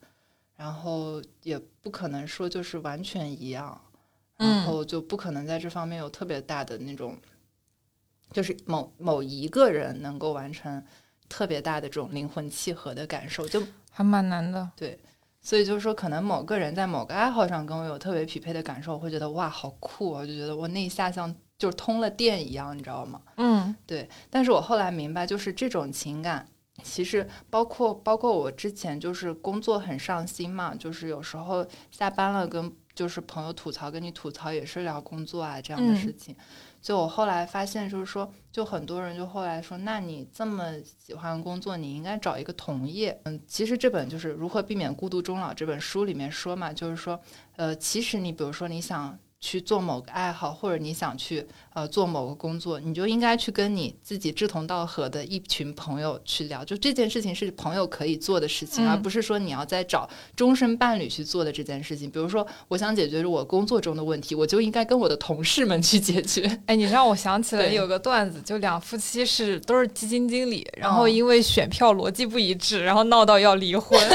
然后也不可能说就是完全一样，然后就不可能在这方面有特别大的那种，就是某某一个人能够完成。特别大的这种灵魂契合的感受，就还蛮难的。对，所以就是说，可能某个人在某个爱好上跟我有特别匹配的感受，我会觉得哇，好酷啊！就觉得我那一下像就是通了电一样，你知道吗？嗯，对。但是我后来明白，就是这种情感，其实包括包括我之前就是工作很上心嘛，就是有时候下班了跟就是朋友吐槽，跟你吐槽也是聊工作啊这样的事情。就我后来发现，就是说，就很多人就后来说，那你这么喜欢工作，你应该找一个同业。嗯，其实这本就是如何避免孤独终老这本书里面说嘛，就是说，呃，其实你比如说你想。去做某个爱好，或者你想去呃做某个工作，你就应该去跟你自己志同道合的一群朋友去聊。就这件事情是朋友可以做的事情，而不是说你要在找终身伴侣去做的这件事情。比如说，我想解决我工作中的问题，我就应该跟我的同事们去解决。哎，你让我想起了有个段子，就两夫妻是都是基金经理，然后因为选票逻辑不一致，然后闹到要离婚。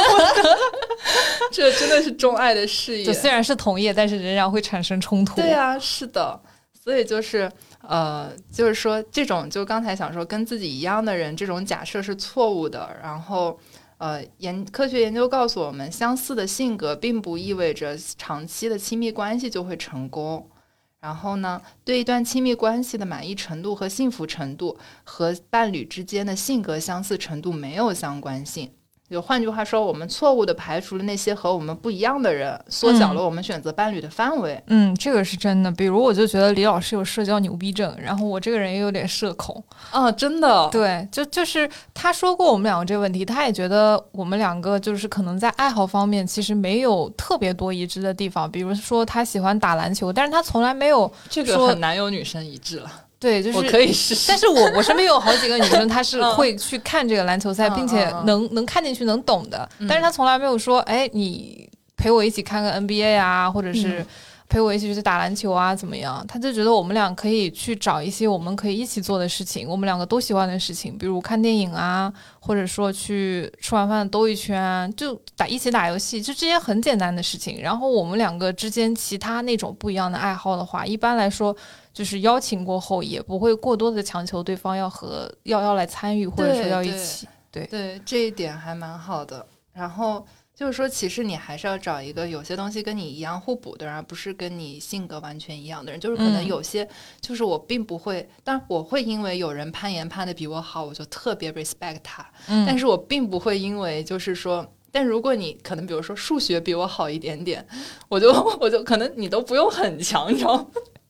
这真的是钟爱的事业，虽然是同业，但是仍然会产生冲突。对啊，是的，所以就是呃，就是说这种，就刚才想说跟自己一样的人，这种假设是错误的。然后呃，研科学研究告诉我们，相似的性格并不意味着长期的亲密关系就会成功。然后呢，对一段亲密关系的满意程度和幸福程度和伴侣之间的性格相似程度没有相关性。就换句话说，我们错误的排除了那些和我们不一样的人，缩小了我们选择伴侣的范围。嗯，这个是真的。比如，我就觉得李老师有社交牛逼症，然后我这个人也有点社恐。啊，真的。对，就就是他说过我们两个这个问题，他也觉得我们两个就是可能在爱好方面其实没有特别多一致的地方。比如说，他喜欢打篮球，但是他从来没有这个很难有女生一致了。对，就是我可以试试，但是我我身边有好几个女生，她是会去看这个篮球赛，并且能能看进去，能懂的。但是她从来没有说，哎，你陪我一起看个 NBA 啊，或者是陪我一起去打篮球啊，怎么样？他就觉得我们俩可以去找一些我们可以一起做的事情，我们两个都喜欢的事情，比如看电影啊，或者说去吃完饭兜一圈，就打一起打游戏，就这些很简单的事情。然后我们两个之间其他那种不一样的爱好的话，一般来说就是邀请过后也不会过多的强求对方要和要要来参与，或者说要一起。对对，这一点还蛮好的。然后。就是说，其实你还是要找一个有些东西跟你一样互补的人，而不是跟你性格完全一样的人。就是可能有些，就是我并不会，但我会因为有人攀岩攀的比我好，我就特别 respect 他。嗯，但是我并不会因为就是说，但如果你可能比如说数学比我好一点点，我就我就可能你都不用很强，你知道，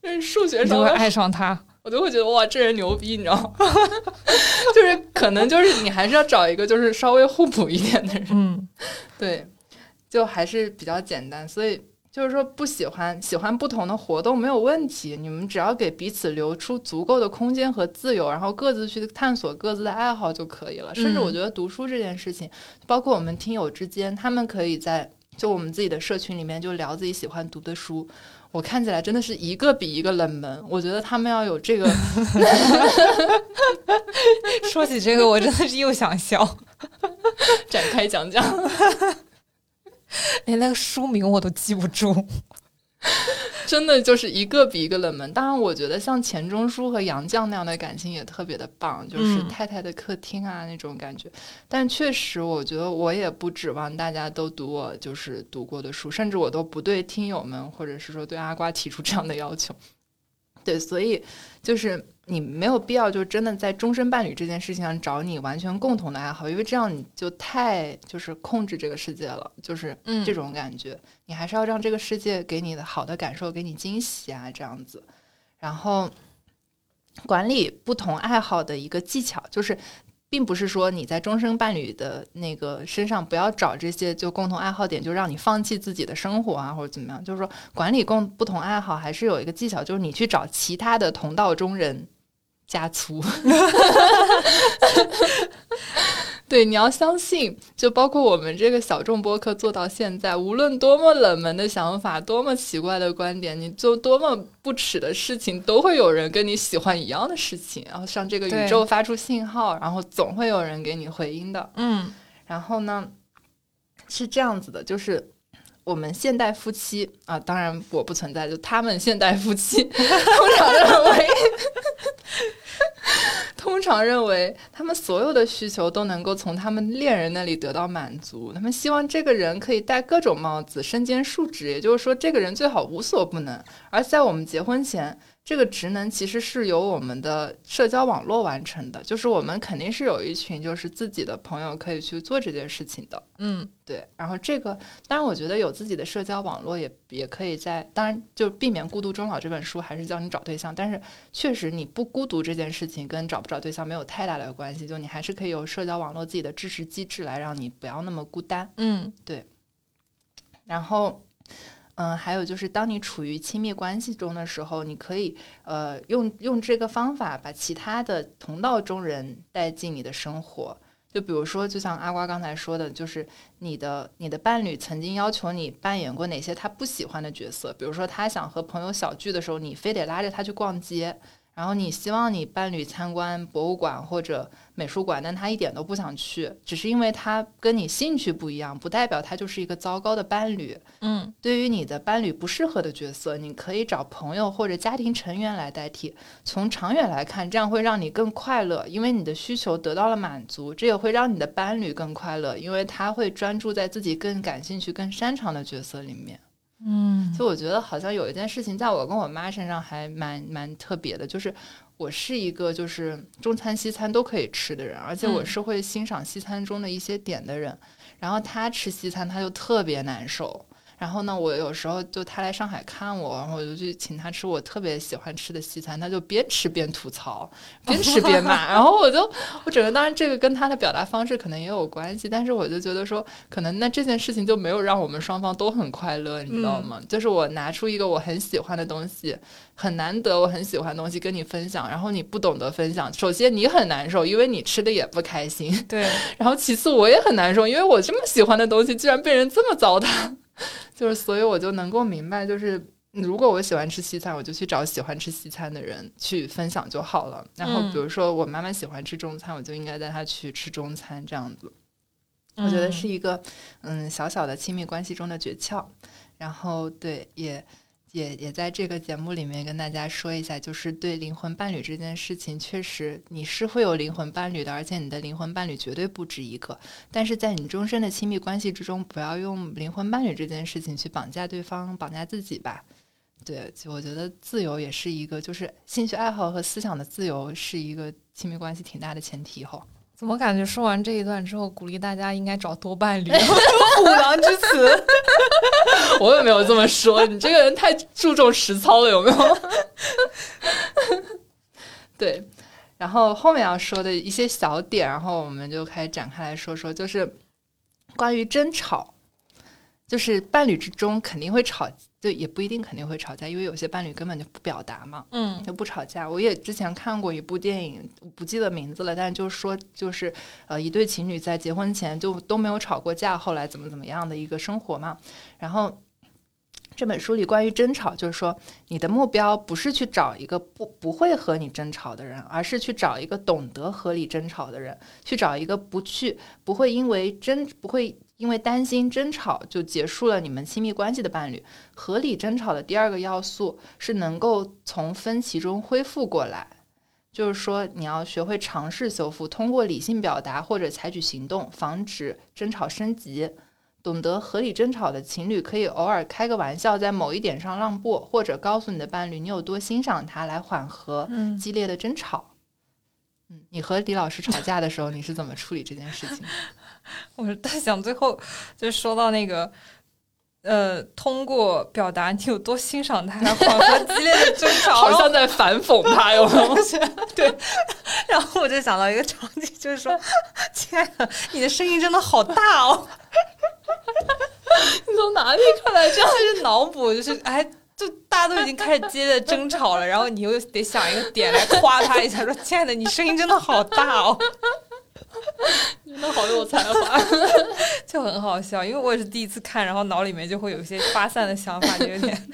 就是数学上会爱上他。我就会觉得哇，这人牛逼，你知道吗？就是可能就是你还是要找一个就是稍微互补一点的人，嗯，对，就还是比较简单。所以就是说不喜欢喜欢不同的活动没有问题，你们只要给彼此留出足够的空间和自由，然后各自去探索各自的爱好就可以了。甚至我觉得读书这件事情，包括我们听友之间，他们可以在就我们自己的社群里面就聊自己喜欢读的书。我看起来真的是一个比一个冷门，我觉得他们要有这个。说起这个，我真的是又想笑。展开讲讲，连 那个书名我都记不住。真的就是一个比一个冷门。当然，我觉得像钱钟书和杨绛那样的感情也特别的棒，就是太太的客厅啊那种感觉。但确实，我觉得我也不指望大家都读我就是读过的书，甚至我都不对听友们或者是说对阿瓜提出这样的要求。对，所以就是。你没有必要就真的在终身伴侣这件事情上找你完全共同的爱好，因为这样你就太就是控制这个世界了，就是这种感觉。你还是要让这个世界给你的好的感受，给你惊喜啊，这样子。然后管理不同爱好的一个技巧，就是并不是说你在终身伴侣的那个身上不要找这些就共同爱好点，就让你放弃自己的生活啊，或者怎么样。就是说管理共不同爱好还是有一个技巧，就是你去找其他的同道中人。加粗，对，你要相信，就包括我们这个小众播客做到现在，无论多么冷门的想法，多么奇怪的观点，你做多么不耻的事情，都会有人跟你喜欢一样的事情，然后向这个宇宙发出信号，然后总会有人给你回音的。嗯，然后呢，是这样子的，就是我们现代夫妻啊，当然我不存在，就他们现代夫妻通常认为。通常认为，他们所有的需求都能够从他们恋人那里得到满足。他们希望这个人可以戴各种帽子，身兼数职，也就是说，这个人最好无所不能。而在我们结婚前。这个职能其实是由我们的社交网络完成的，就是我们肯定是有一群就是自己的朋友可以去做这件事情的。嗯，对。然后这个，当然我觉得有自己的社交网络也也可以在，当然就避免孤独终老这本书还是叫你找对象，但是确实你不孤独这件事情跟找不找对象没有太大的关系，就你还是可以有社交网络自己的支持机制来让你不要那么孤单。嗯，对。然后。嗯，还有就是，当你处于亲密关系中的时候，你可以呃用用这个方法把其他的同道中人带进你的生活。就比如说，就像阿瓜刚才说的，就是你的你的伴侣曾经要求你扮演过哪些他不喜欢的角色，比如说他想和朋友小聚的时候，你非得拉着他去逛街。然后你希望你伴侣参观博物馆或者美术馆，但他一点都不想去，只是因为他跟你兴趣不一样，不代表他就是一个糟糕的伴侣。嗯，对于你的伴侣不适合的角色，你可以找朋友或者家庭成员来代替。从长远来看，这样会让你更快乐，因为你的需求得到了满足。这也会让你的伴侣更快乐，因为他会专注在自己更感兴趣、更擅长的角色里面。嗯，就我觉得好像有一件事情，在我跟我妈身上还蛮蛮特别的，就是我是一个就是中餐西餐都可以吃的人，而且我是会欣赏西餐中的一些点的人，然后她吃西餐她就特别难受。然后呢，我有时候就他来上海看我，然后我就去请他吃我特别喜欢吃的西餐，他就边吃边吐槽，边吃边骂。然后我就，我整个当然这个跟他的表达方式可能也有关系，但是我就觉得说，可能那这件事情就没有让我们双方都很快乐，你知道吗？就是我拿出一个我很喜欢的东西，很难得我很喜欢的东西跟你分享，然后你不懂得分享，首先你很难受，因为你吃的也不开心。对。然后其次我也很难受，因为我这么喜欢的东西居然被人这么糟蹋。就是，所以我就能够明白，就是如果我喜欢吃西餐，我就去找喜欢吃西餐的人去分享就好了。然后，比如说我妈妈喜欢吃中餐，我就应该带她去吃中餐，这样子。我觉得是一个嗯小小的亲密关系中的诀窍。然后，对，也也也在这个节目里面跟大家说一下，就是对灵魂伴侣这件事情，确实你是会有灵魂伴侣的，而且你的灵魂伴侣绝对不止一个。但是在你终身的亲密关系之中，不要用灵魂伴侣这件事情去绑架对方、绑架自己吧。对，我觉得自由也是一个，就是兴趣爱好和思想的自由是一个亲密关系挺大的前提。哈，怎么感觉说完这一段之后，鼓励大家应该找多伴侣？虎狼之词，我也没有这么说。你这个人太注重实操了，有没有？对，然后后面要说的一些小点，然后我们就开始展开来说说，就是关于争吵，就是伴侣之中肯定会吵。就也不一定肯定会吵架，因为有些伴侣根本就不表达嘛，嗯，就不吵架。我也之前看过一部电影，不记得名字了，但是就是说，就是呃，一对情侣在结婚前就都没有吵过架，后来怎么怎么样的一个生活嘛。然后这本书里关于争吵，就是说你的目标不是去找一个不不会和你争吵的人，而是去找一个懂得合理争吵的人，去找一个不去不会因为争不会。因为担心争吵就结束了你们亲密关系的伴侣，合理争吵的第二个要素是能够从分歧中恢复过来，就是说你要学会尝试修复，通过理性表达或者采取行动防止争吵升级。懂得合理争吵的情侣可以偶尔开个玩笑，在某一点上让步，或者告诉你的伴侣你有多欣赏他，来缓和激烈的争吵。嗯，你和李老师吵架的时候，你是怎么处理这件事情？我在想，最后就说到那个，呃，通过表达你有多欣赏他，缓和激烈的争吵，好像在反讽他哟。对，然后我就想到一个场景，就是说，亲爱的，你的声音真的好大哦。你从哪里看来这样？是脑补，就是 哎，就大家都已经开始激烈争吵了，然后你又得想一个点来夸他一下，说，亲爱的，你声音真的好大哦。真的好有才华，就很好笑。因为我也是第一次看，然后脑里面就会有一些发散的想法，就有点。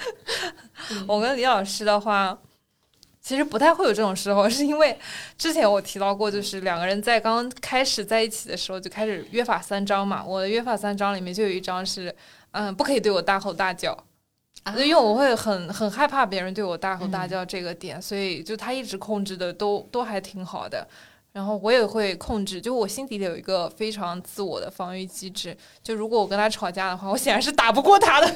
我跟李老师的话，其实不太会有这种时候，是因为之前我提到过，就是两个人在刚开始在一起的时候就开始约法三章嘛。我的约法三章里面就有一章是，嗯，不可以对我大吼大叫，因为我会很很害怕别人对我大吼大叫这个点，所以就他一直控制的都都还挺好的。然后我也会控制，就我心底里有一个非常自我的防御机制，就如果我跟他吵架的话，我显然是打不过他的，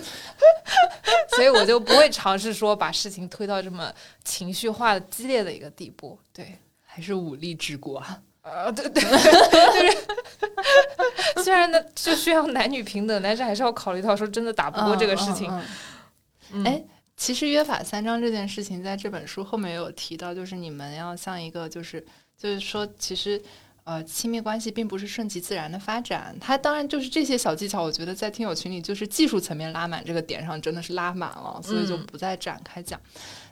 所以我就不会尝试说把事情推到这么情绪化的激烈的一个地步。对，还是武力治国啊？啊，对 对，就是虽然呢就需要男女平等，但是还是要考虑到说真的打不过这个事情。哎，其实约法三章这件事情在这本书后面也有提到，就是你们要像一个就是。就是说，其实，呃，亲密关系并不是顺其自然的发展。它当然就是这些小技巧，我觉得在听友群里就是技术层面拉满这个点上，真的是拉满了，所以就不再展开讲。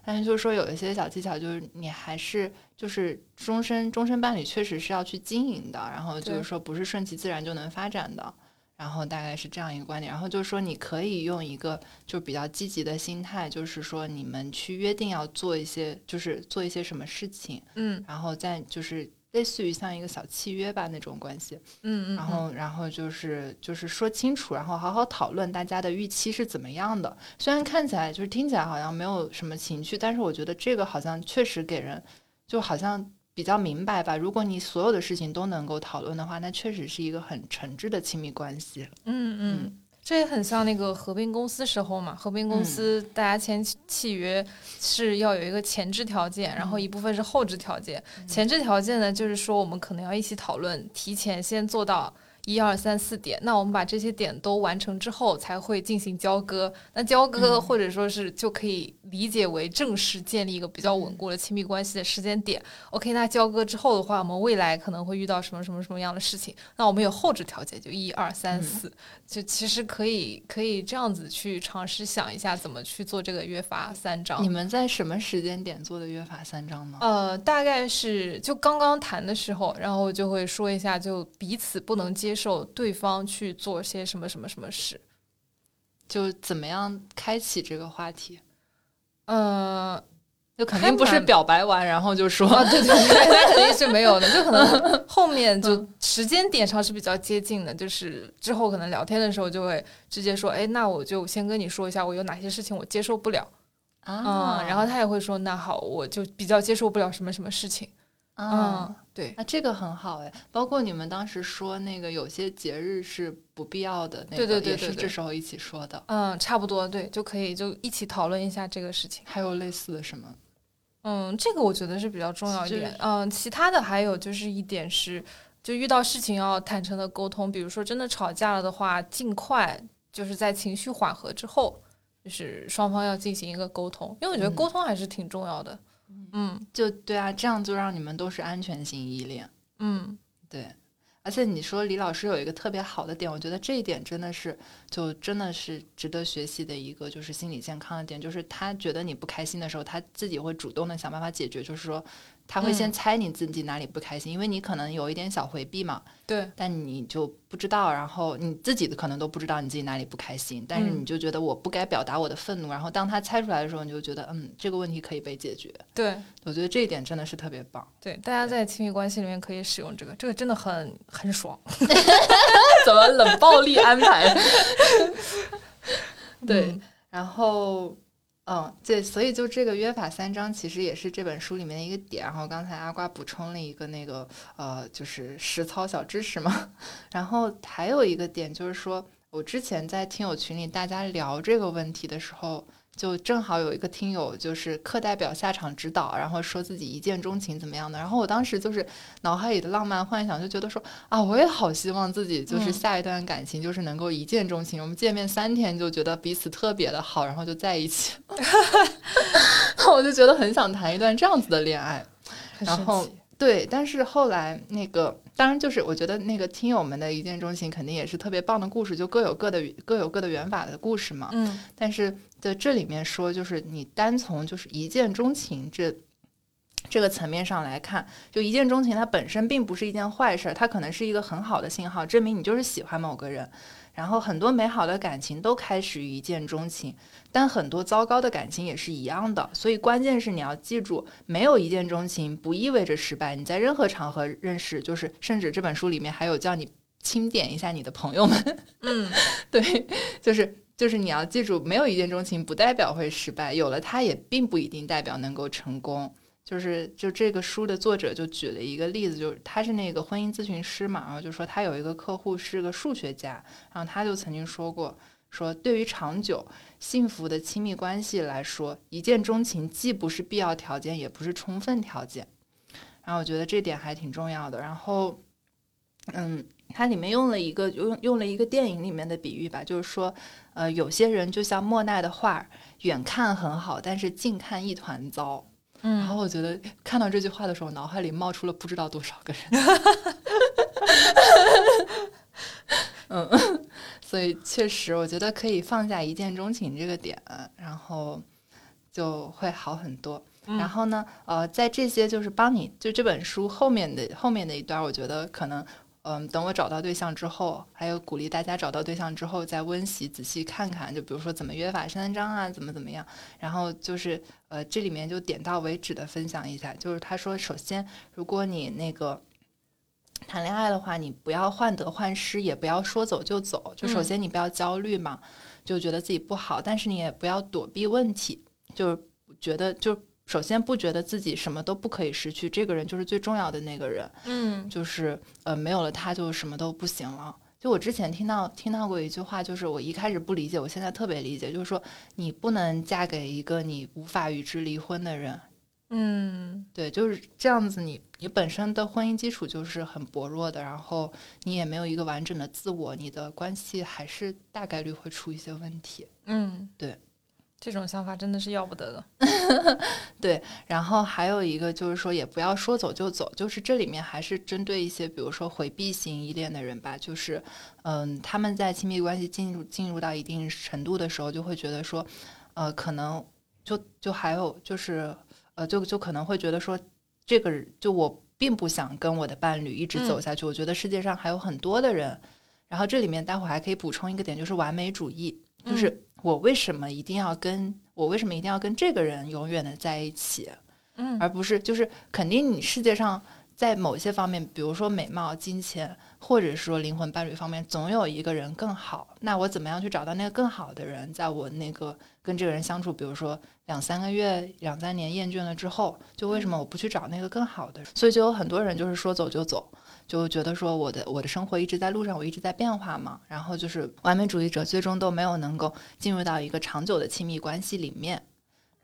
但是就是说，有一些小技巧，就是你还是就是终身终身伴侣确实是要去经营的。然后就是说，不是顺其自然就能发展的。然后大概是这样一个观点。然后就是说，你可以用一个就比较积极的心态，就是说你们去约定要做一些，就是做一些什么事情，嗯，然后再就是类似于像一个小契约吧那种关系，嗯嗯，然后然后就是就是说清楚，然后好好讨论大家的预期是怎么样的。虽然看起来就是听起来好像没有什么情趣，但是我觉得这个好像确实给人就好像。比较明白吧？如果你所有的事情都能够讨论的话，那确实是一个很诚挚的亲密关系。嗯嗯，这也很像那个合并公司时候嘛。合并公司大家签契约是要有一个前置条件，然后一部分是后置条件。前置条件呢，就是说我们可能要一起讨论，提前先做到。一二三四点，那我们把这些点都完成之后，才会进行交割。那交割或者说是就可以理解为正式建立一个比较稳固的亲密关系的时间点。OK，那交割之后的话，我们未来可能会遇到什么什么什么样的事情？那我们有后置条件，就一二三四，就其实可以可以这样子去尝试想一下怎么去做这个约法三章。你们在什么时间点做的约法三章呢？呃，大概是就刚刚谈的时候，然后就会说一下，就彼此不能接。受对方去做些什么什么什么事，就怎么样开启这个话题？呃。就肯定不是表白完，然后就说啊，对对对，那肯定是没有的，就可能后面就时间点上是比较接近的，就是之后可能聊天的时候就会直接说，哎，那我就先跟你说一下，我有哪些事情我接受不了。啊，然后他也会说，那好，我就比较接受不了什么什么事情，嗯，对，那这个很好哎，包括你们当时说那个有些节日是不必要的，对对对，也是这时候一起说的，嗯，差不多，对，就可以就一起讨论一下这个事情，还有类似的什么？嗯，这个我觉得是比较重要一点。嗯，其他的还有就是一点是，就遇到事情要坦诚的沟通。比如说真的吵架了的话，尽快就是在情绪缓和之后，就是双方要进行一个沟通，因为我觉得沟通还是挺重要的。嗯，就对啊，这样就让你们都是安全型依恋。嗯，对。而且你说李老师有一个特别好的点，我觉得这一点真的是，就真的是值得学习的一个，就是心理健康的点，就是他觉得你不开心的时候，他自己会主动的想办法解决，就是说。他会先猜你自己哪里不开心，因为你可能有一点小回避嘛。对。但你就不知道，然后你自己的可能都不知道你自己哪里不开心，但是你就觉得我不该表达我的愤怒，然后当他猜出来的时候，你就觉得嗯，这个问题可以被解决。对，我觉得这一点真的是特别棒。对，大家在亲密关系里面可以使用这个，这个真的很很爽。怎么冷暴力安排？对，然后。嗯，对，所以就这个约法三章其实也是这本书里面的一个点。然后刚才阿瓜补充了一个那个呃，就是实操小知识嘛。然后还有一个点就是说，我之前在听友群里大家聊这个问题的时候。就正好有一个听友就是课代表下场指导，然后说自己一见钟情怎么样的，然后我当时就是脑海里的浪漫幻想，就觉得说啊，我也好希望自己就是下一段感情就是能够一见钟情，我们见面三天就觉得彼此特别的好，然后就在一起，我就觉得很想谈一段这样子的恋爱，然后。对，但是后来那个，当然就是我觉得那个听友们的一见钟情肯定也是特别棒的故事，就各有各的各有各的缘法的故事嘛。嗯，但是在这里面说，就是你单从就是一见钟情这这个层面上来看，就一见钟情它本身并不是一件坏事，它可能是一个很好的信号，证明你就是喜欢某个人。然后很多美好的感情都开始于一见钟情，但很多糟糕的感情也是一样的。所以关键是你要记住，没有一见钟情不意味着失败。你在任何场合认识，就是甚至这本书里面还有叫你清点一下你的朋友们。嗯，对，就是就是你要记住，没有一见钟情不代表会失败，有了它也并不一定代表能够成功。就是就这个书的作者就举了一个例子，就是他是那个婚姻咨询师嘛，然后就说他有一个客户是个数学家，然后他就曾经说过，说对于长久幸福的亲密关系来说，一见钟情既不是必要条件，也不是充分条件。然后我觉得这点还挺重要的。然后，嗯，它里面用了一个用用了一个电影里面的比喻吧，就是说，呃，有些人就像莫奈的画，远看很好，但是近看一团糟。然后我觉得看到这句话的时候，脑海里冒出了不知道多少个人。嗯，所以确实，我觉得可以放下一见钟情这个点，然后就会好很多。然后呢，呃，在这些就是帮你就这本书后面的后面的一段，我觉得可能。嗯，等我找到对象之后，还有鼓励大家找到对象之后再温习仔细看看，就比如说怎么约法三章啊，怎么怎么样。然后就是呃，这里面就点到为止的分享一下，就是他说，首先如果你那个谈恋爱的话，你不要患得患失，也不要说走就走。就首先你不要焦虑嘛，就觉得自己不好，但是你也不要躲避问题，就是觉得就。首先，不觉得自己什么都不可以失去，这个人就是最重要的那个人。嗯，就是呃，没有了他，就什么都不行了。就我之前听到听到过一句话，就是我一开始不理解，我现在特别理解，就是说你不能嫁给一个你无法与之离婚的人。嗯，对，就是这样子。你你本身的婚姻基础就是很薄弱的，然后你也没有一个完整的自我，你的关系还是大概率会出一些问题。嗯，对。这种想法真的是要不得的，对。然后还有一个就是说，也不要说走就走，就是这里面还是针对一些，比如说回避型依恋的人吧，就是，嗯，他们在亲密关系进入进入到一定程度的时候，就会觉得说，呃，可能就就还有就是，呃，就就可能会觉得说，这个就我并不想跟我的伴侣一直走下去，我觉得世界上还有很多的人。然后这里面待会儿还可以补充一个点，就是完美主义，就是。我为什么一定要跟我为什么一定要跟这个人永远的在一起？嗯而不是就是肯定你世界上在某些方面，比如说美貌、金钱，或者说灵魂伴侣方面，总有一个人更好。那我怎么样去找到那个更好的人？在我那个跟这个人相处，比如说两三个月、两三年厌倦了之后，就为什么我不去找那个更好的人？所以就有很多人就是说走就走。就觉得说我的我的生活一直在路上，我一直在变化嘛，然后就是完美主义者最终都没有能够进入到一个长久的亲密关系里面。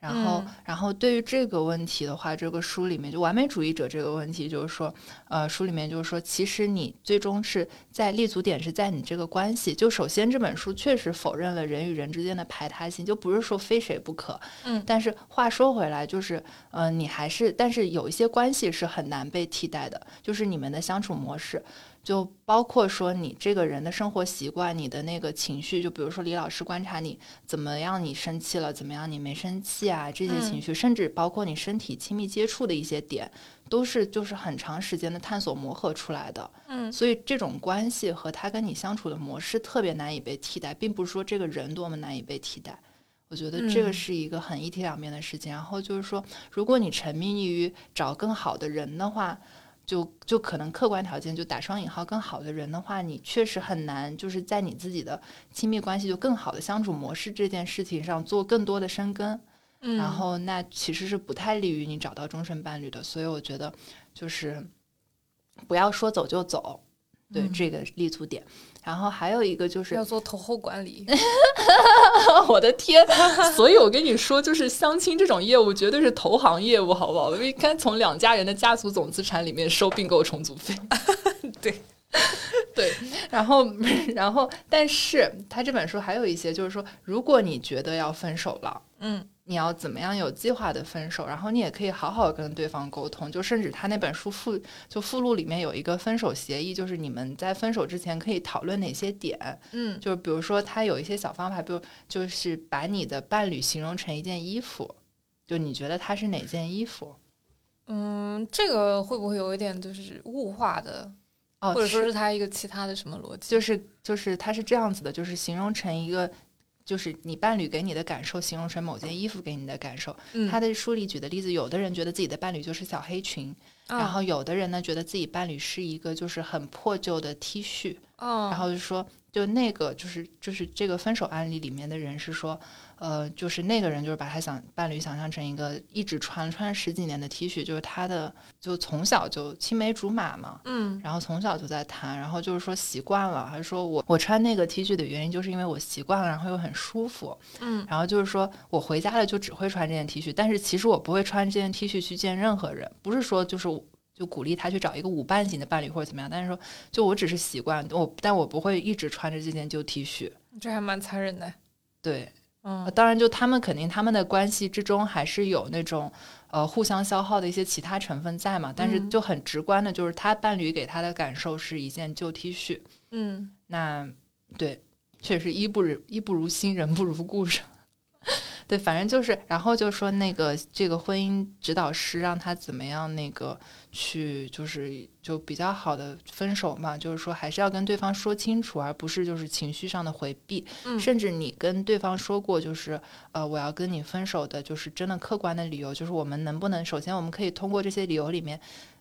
然后，嗯然后对于这个问题的话，这个书里面就完美主义者这个问题，就是说，呃，书里面就是说，其实你最终是在立足点是在你这个关系。就首先这本书确实否认了人与人之间的排他性，就不是说非谁不可。嗯但是话说回来，就是，呃，你还是，但是有一些关系是很难被替代的，就是你们的相处模式。就包括说你这个人的生活习惯，你的那个情绪，就比如说李老师观察你怎么样，你生气了，怎么样你没生气啊，这些情绪，甚至包括你身体亲密接触的一些点，都是就是很长时间的探索磨合出来的。嗯所以这种关系和他跟你相处的模式特别难以被替代，并不是说这个人多么难以被替代。我觉得这个嗯是一个很一体两面的事情。然后就是说，如果你沉迷于找更好的人的话，就就可能客观条件就打双引号更好的人的话，你确实很难就是在你自己的亲密关系就更好的相处模式这件事情上做更多的深耕。嗯，然后那其实是不太利于你找到终身伴侣的。所以我觉得就是不要说走就走，对、嗯这个立足点。然后还有一个就是要做投后管理。我的天！所以我跟你说，就是相亲这种业务绝对是投行业务，好不好？应该从两家人的家族总资产里面收并购重组费。对对，然后 然后，但是他这本书还有一些，就是说，如果你觉得要分手了。嗯你要怎么样有计划的分手，然后你也可以好好跟对方沟通，就甚至他那本书附就附录里面有一个分手协议，就是你们在分手之前可以讨论哪些点，嗯就是比如说他有一些小方法，比如就是把你的伴侣形容成一件衣服，就你觉得他是哪件衣服？嗯，这个会不会有一点就是物化的，哦，或者说是是他一个其他的什么逻辑？就是就是他是这样子的，就是形容成一个。就是你伴侣给你的感受，形容成某件衣服给你的感受。嗯他的书里举的例子，有的人觉得自己的伴侣就是小黑裙，啊然后有的人呢觉得自己伴侣是一个就是很破旧的 T 恤，哦，然后就说就那个就是就是这个分手案例里面的人是说，呃，就是那个人就是把他想伴侣想象成一个一直穿穿十几年的 T 恤，就是他的就从小就青梅竹马嘛，嗯。然后从小就在谈，然后就是说习惯了，还说我我穿那个 T 恤的原因就是因为我习惯了，然后又很舒服，嗯。然后就是说我回家了就只会穿这件 T 恤，但是其实我不会穿这件 T 恤去见任何人，不是说就是就鼓励他去找一个舞伴型的伴侣或者怎么样，但是说就我只是习惯，我但我不会一直穿着这件旧 T 恤。这还蛮残忍的。对，嗯呃当然就他们肯定他们的关系之中还是有那种呃互相消耗的一些其他成分在嘛，但是嗯就很直观的就是他伴侣给他的感受是一件旧 T 恤，嗯那对，确实衣不如衣不如新，人不如故人。对，反正就是，然后就说那个这个婚姻指导师让他怎么样那个去，就是就比较好的分手嘛，就是说还是要跟对方说清楚，而不是就是情绪上的回避。嗯甚至你跟对方说过，就是呃我要跟你分手的，就是真的客观的理由，就是我们能不能首先我们可以通过这些理由里面。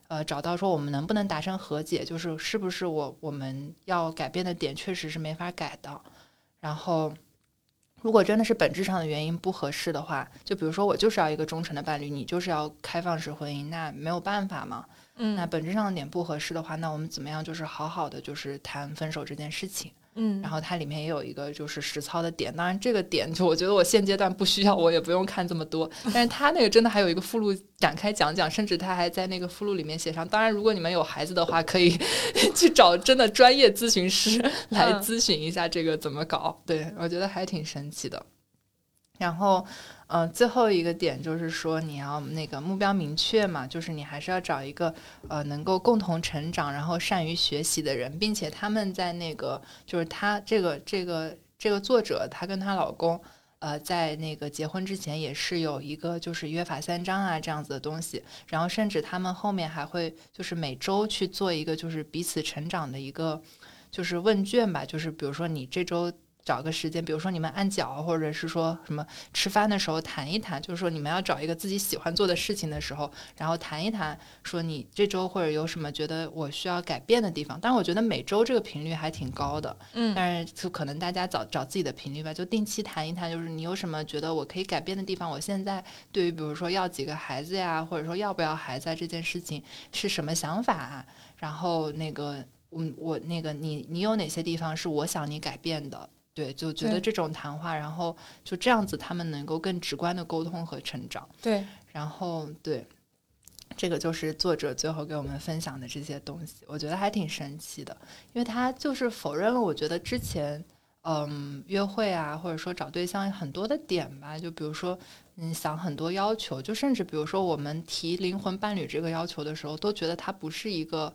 呃，找到说我们能不能达成和解，就是是不是我我们要改变的点确实是没法改的，然后如果真的是本质上的原因不合适的话，就比如说我就是要一个忠诚的伴侣，你就是要开放式婚姻，那没有办法嘛。嗯那本质上的点不合适的话，那我们怎么样就是好好的就是谈分手这件事情。嗯，然后它里面也有一个就是实操的点，当然这个点就我觉得我现阶段不需要，我也不用看这么多。但是他那个真的还有一个附录展开讲讲，甚至他还在那个附录里面写上，当然如果你们有孩子的话，可以去找真的专业咨询师来嗯咨询一下这个怎么搞。对我觉得还挺神奇的。然后，嗯、最后一个点就是说，你要那个目标明确嘛，就是你还是要找一个呃能够共同成长，然后善于学习的人，并且他们在那个就是他这个这个这个作者，她跟她老公。呃，在那个结婚之前也是有一个就是约法三章啊这样子的东西，然后甚至他们后面还会就是每周去做一个就是彼此成长的一个就是问卷吧，就是比如说你这周找个时间，比如说你们按脚，或者是说什么吃饭的时候谈一谈，就是说你们要找一个自己喜欢做的事情的时候，然后谈一谈，说你这周或者有什么觉得我需要改变的地方。但是我觉得每周这个频率还挺高的，嗯但是就可能大家找找自己的频率吧，就定期谈一谈，就是你有什么觉得我可以改变的地方。我现在对于比如说要几个孩子呀，或者说要不要孩子啊这件事情是什么想法啊？然后那个，嗯，我那个你你有哪些地方是我想你改变的？对，就觉得这种谈话，然后就这样子，他们能够更直观的沟通和成长。对，然后对，这个就是作者最后给我们分享的这些东西，我觉得还挺神奇的，因为他就是否认了我觉得之前嗯约会啊，或者说找对象很多的点吧，就比如说你想很多要求，就甚至比如说我们提灵魂伴侣这个要求的时候，都觉得它不是一个。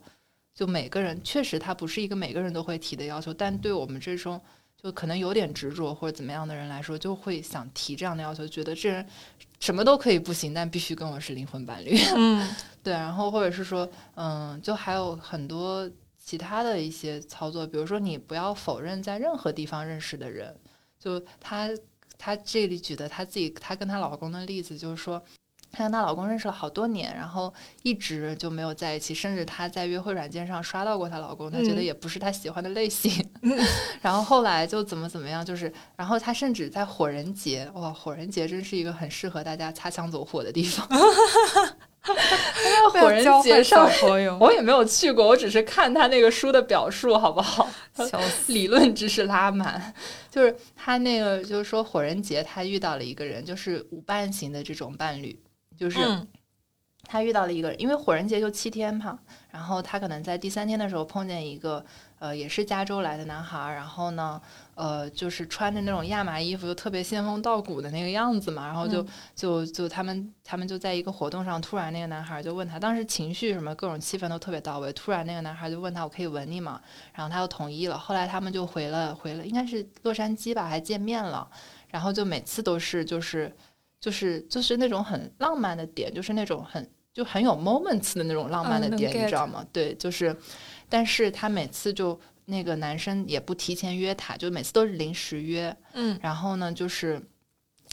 就每个人确实，它不是一个每个人都会提的要求，但对我们这种就可能有点执着或者怎么样的人来说，就会想提这样的要求，觉得这人什么都可以不行，但必须跟我是灵魂伴侣。嗯 对，然后或者是说，嗯，就还有很多其他的一些操作，比如说你不要否认在任何地方认识的人，就她她这里举的她自己她跟她老公的例子，就是说。她跟她老公认识了好多年，然后一直就没有在一起，甚至她在约会软件上刷到过她老公，她觉得嗯也不是她喜欢的类型。然后后来就怎么怎么样，就是，然后她甚至在火人节，哇，火人节真是一个很适合大家擦枪走火的地方。火人节上，我也没有去过，我只是看他那个书的表述，好不好？理论知识拉满，就是他那个，就是说火人节他遇到了一个人，就是舞伴型的这种伴侣，就是嗯。他遇到了一个人，因为火人节就七天嘛，然后他可能在第三天的时候碰见一个呃也是加州来的男孩儿，然后呢呃就是穿着那种亚麻衣服，就特别仙风道骨的那个样子嘛，然后就、嗯。就就他们他们就在一个活动上，突然那个男孩儿就问他，当时情绪什么各种气氛都特别到位，突然那个男孩儿就问他我可以吻你吗？然后他就同意了，后来他们就回了回了，应该是洛杉矶吧，还见面了，然后就每次都是就是就是就是那种很浪漫的点，就是那种很就很有 moments 的那种浪漫的点，你知道吗？对，就是，但是他每次就那个男生也不提前约他，就每次都是临时约，嗯然后呢就是。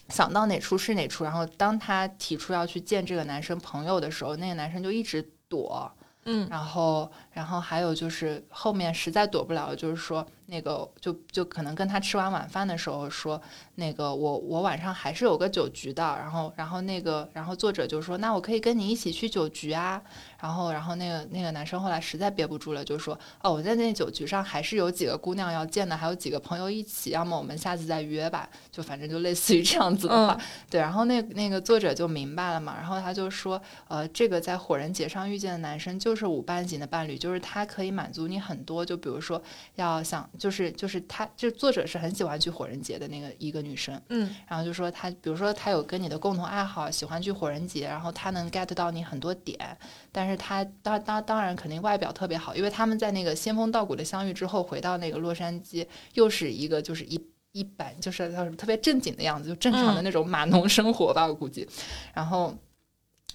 想到哪出是哪出，然后当他提出要去见这个男生朋友的时候，那个男生就一直躲，嗯然后，然后还有就是后面实在躲不了，就是说那个就就可能跟他吃完晚饭的时候说，那个我我晚上还是有个酒局的，然后然后那个然后作者就说，那我可以跟你一起去酒局啊，然后然后那个那个男生后来实在憋不住了，就说哦我在那酒局上还是有几个姑娘要见的，还有几个朋友一起，要么我们下次再约吧，就反正就类似于这样子的话，对，然后那那个作者就明白了嘛，然后他就说，呃，这个在火人节上遇见的男生就是舞伴型的伴侣，就是他可以满足你很多，就比如说要想，就是就是他，就作者是很喜欢去火人节的那个一个女生，嗯然后就说他，比如说他有跟你的共同爱好，喜欢去火人节，然后他能 get 到你很多点，但是他当当当然肯定外表特别好，因为他们在那个仙风道骨的相遇之后，回到那个洛杉矶，又是一个就是一。一般就是他特别正经的样子，就正常的那种码农生活吧，我估计。然后，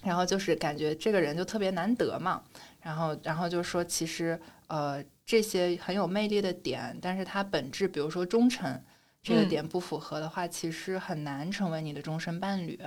然后就是感觉这个人就特别难得嘛。然后，然后就说其实呃这些很有魅力的点，但是它本质，比如说忠诚这个嗯点不符合的话，其实很难成为你的终身伴侣。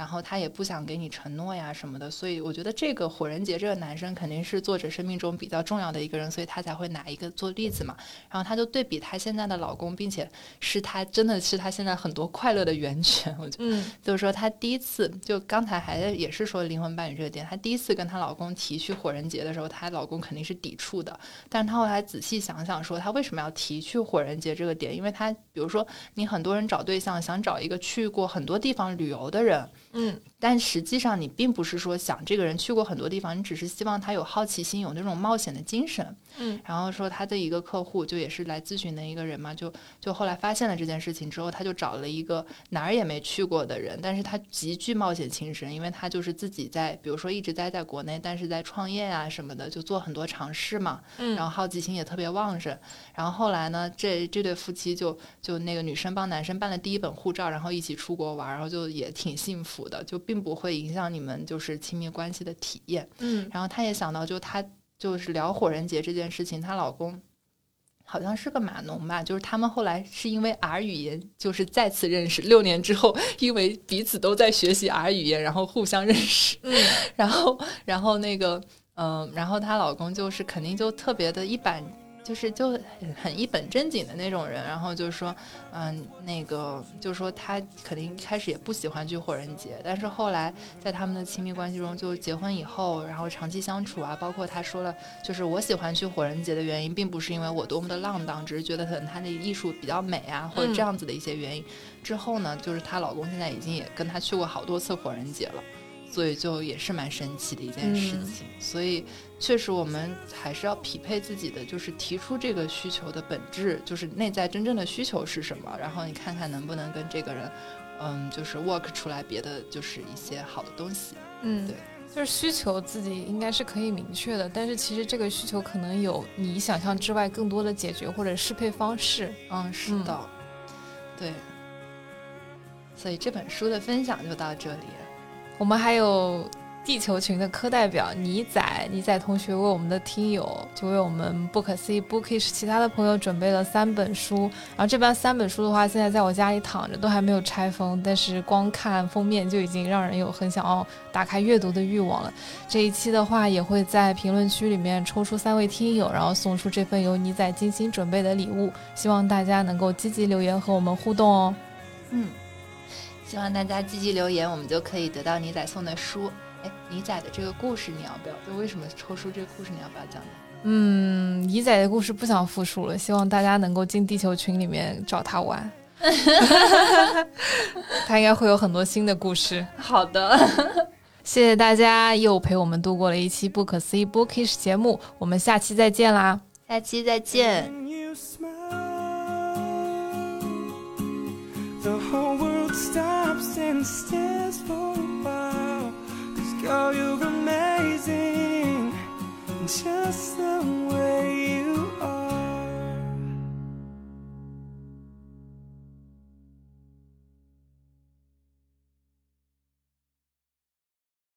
然后他也不想给你承诺呀什么的，所以我觉得这个火人节这个男生肯定是作者生命中比较重要的一个人，所以他才会拿一个做例子嘛。然后他就对比他现在的老公，并且是他真的是他现在很多快乐的源泉。我觉得嗯就是说，他第一次就刚才还也是说灵魂伴侣这个点，他第一次跟她老公提去火人节的时候，她老公肯定是抵触的。但是她后来仔细想想说，她为什么要提去火人节这个点？因为她比如说，你很多人找对象想找一个去过很多地方旅游的人，嗯但实际上你并不是说想这个人去过很多地方，你只是希望他有好奇心，有那种冒险的精神。嗯然后说他的一个客户就也是来咨询的一个人嘛，就就后来发现了这件事情之后，他就找了一个哪儿也没去过的人，但是他极具冒险精神，因为他就是自己在，比如说一直待在国内，但是在创业啊什么的，就做很多尝试嘛，嗯，然后好奇心也特别旺盛。然后后来呢，这这对夫妻就就那个女生帮男生办了第一本护照，然后一起出国玩，然后就也挺幸福的，就并不会影响你们就是亲密关系的体验。嗯然后她也想到，就她就是聊火人节这件事情，她老公好像是个码农吧，就是他们后来是因为 R 语言，就是再次认识。六年之后，因为彼此都在学习 R 语言，然后互相认识。嗯，然后，然后那个，嗯，然后她老公就是肯定就特别的一板。就是就很一本正经的那种人，然后就说，嗯，那个就说他肯定一开始也不喜欢去火人节，但是后来在他们的亲密关系中，就结婚以后，然后长期相处啊，包括他说了，就是我喜欢去火人节的原因，并不是因为我多么的浪荡，只是觉得可能他的艺术比较美啊，或者这样子的一些原因。之后呢，就是她老公现在已经也跟她去过好多次火人节了。所以就也是蛮神奇的一件事情，所以确实我们还是要匹配自己的，就是提出这个需求的本质，就是内在真正的需求是什么，然后你看看能不能跟这个人，嗯，就是 work 出来别的就是一些好的东西。嗯，对，就是需求自己应该是可以明确的，但是其实这个需求可能有你想象之外更多的解决或者适配方式。嗯，是的，对。所以这本书的分享就到这里。我们还有地球群的科代表尼仔，尼仔同学为我们的听友，就为我们不可思议 bookish 其他的朋友准备了三本书。然后这边三本书的话，现在在我家里躺着，都还没有拆封，但是光看封面就已经让人有很想要打开阅读的欲望了。这一期的话，也会在评论区里面抽出三位听友，然后送出这份由尼仔精心准备的礼物。希望大家能够积极留言和我们互动哦。嗯。希望大家积极留言，我们就可以得到尼仔送的书。哎，尼仔的这个故事你要不要？就为什么抽书这个故事你要不要讲的？嗯，尼仔的故事不想复述了，希望大家能够进地球群里面找他玩。他应该会有很多新的故事。好的，谢谢大家又陪我们度过了一期不可思议 Bookish 节目，我们下期再见啦！下期再见。steps and for a while. Cause girl, you're amazing, just the way you are.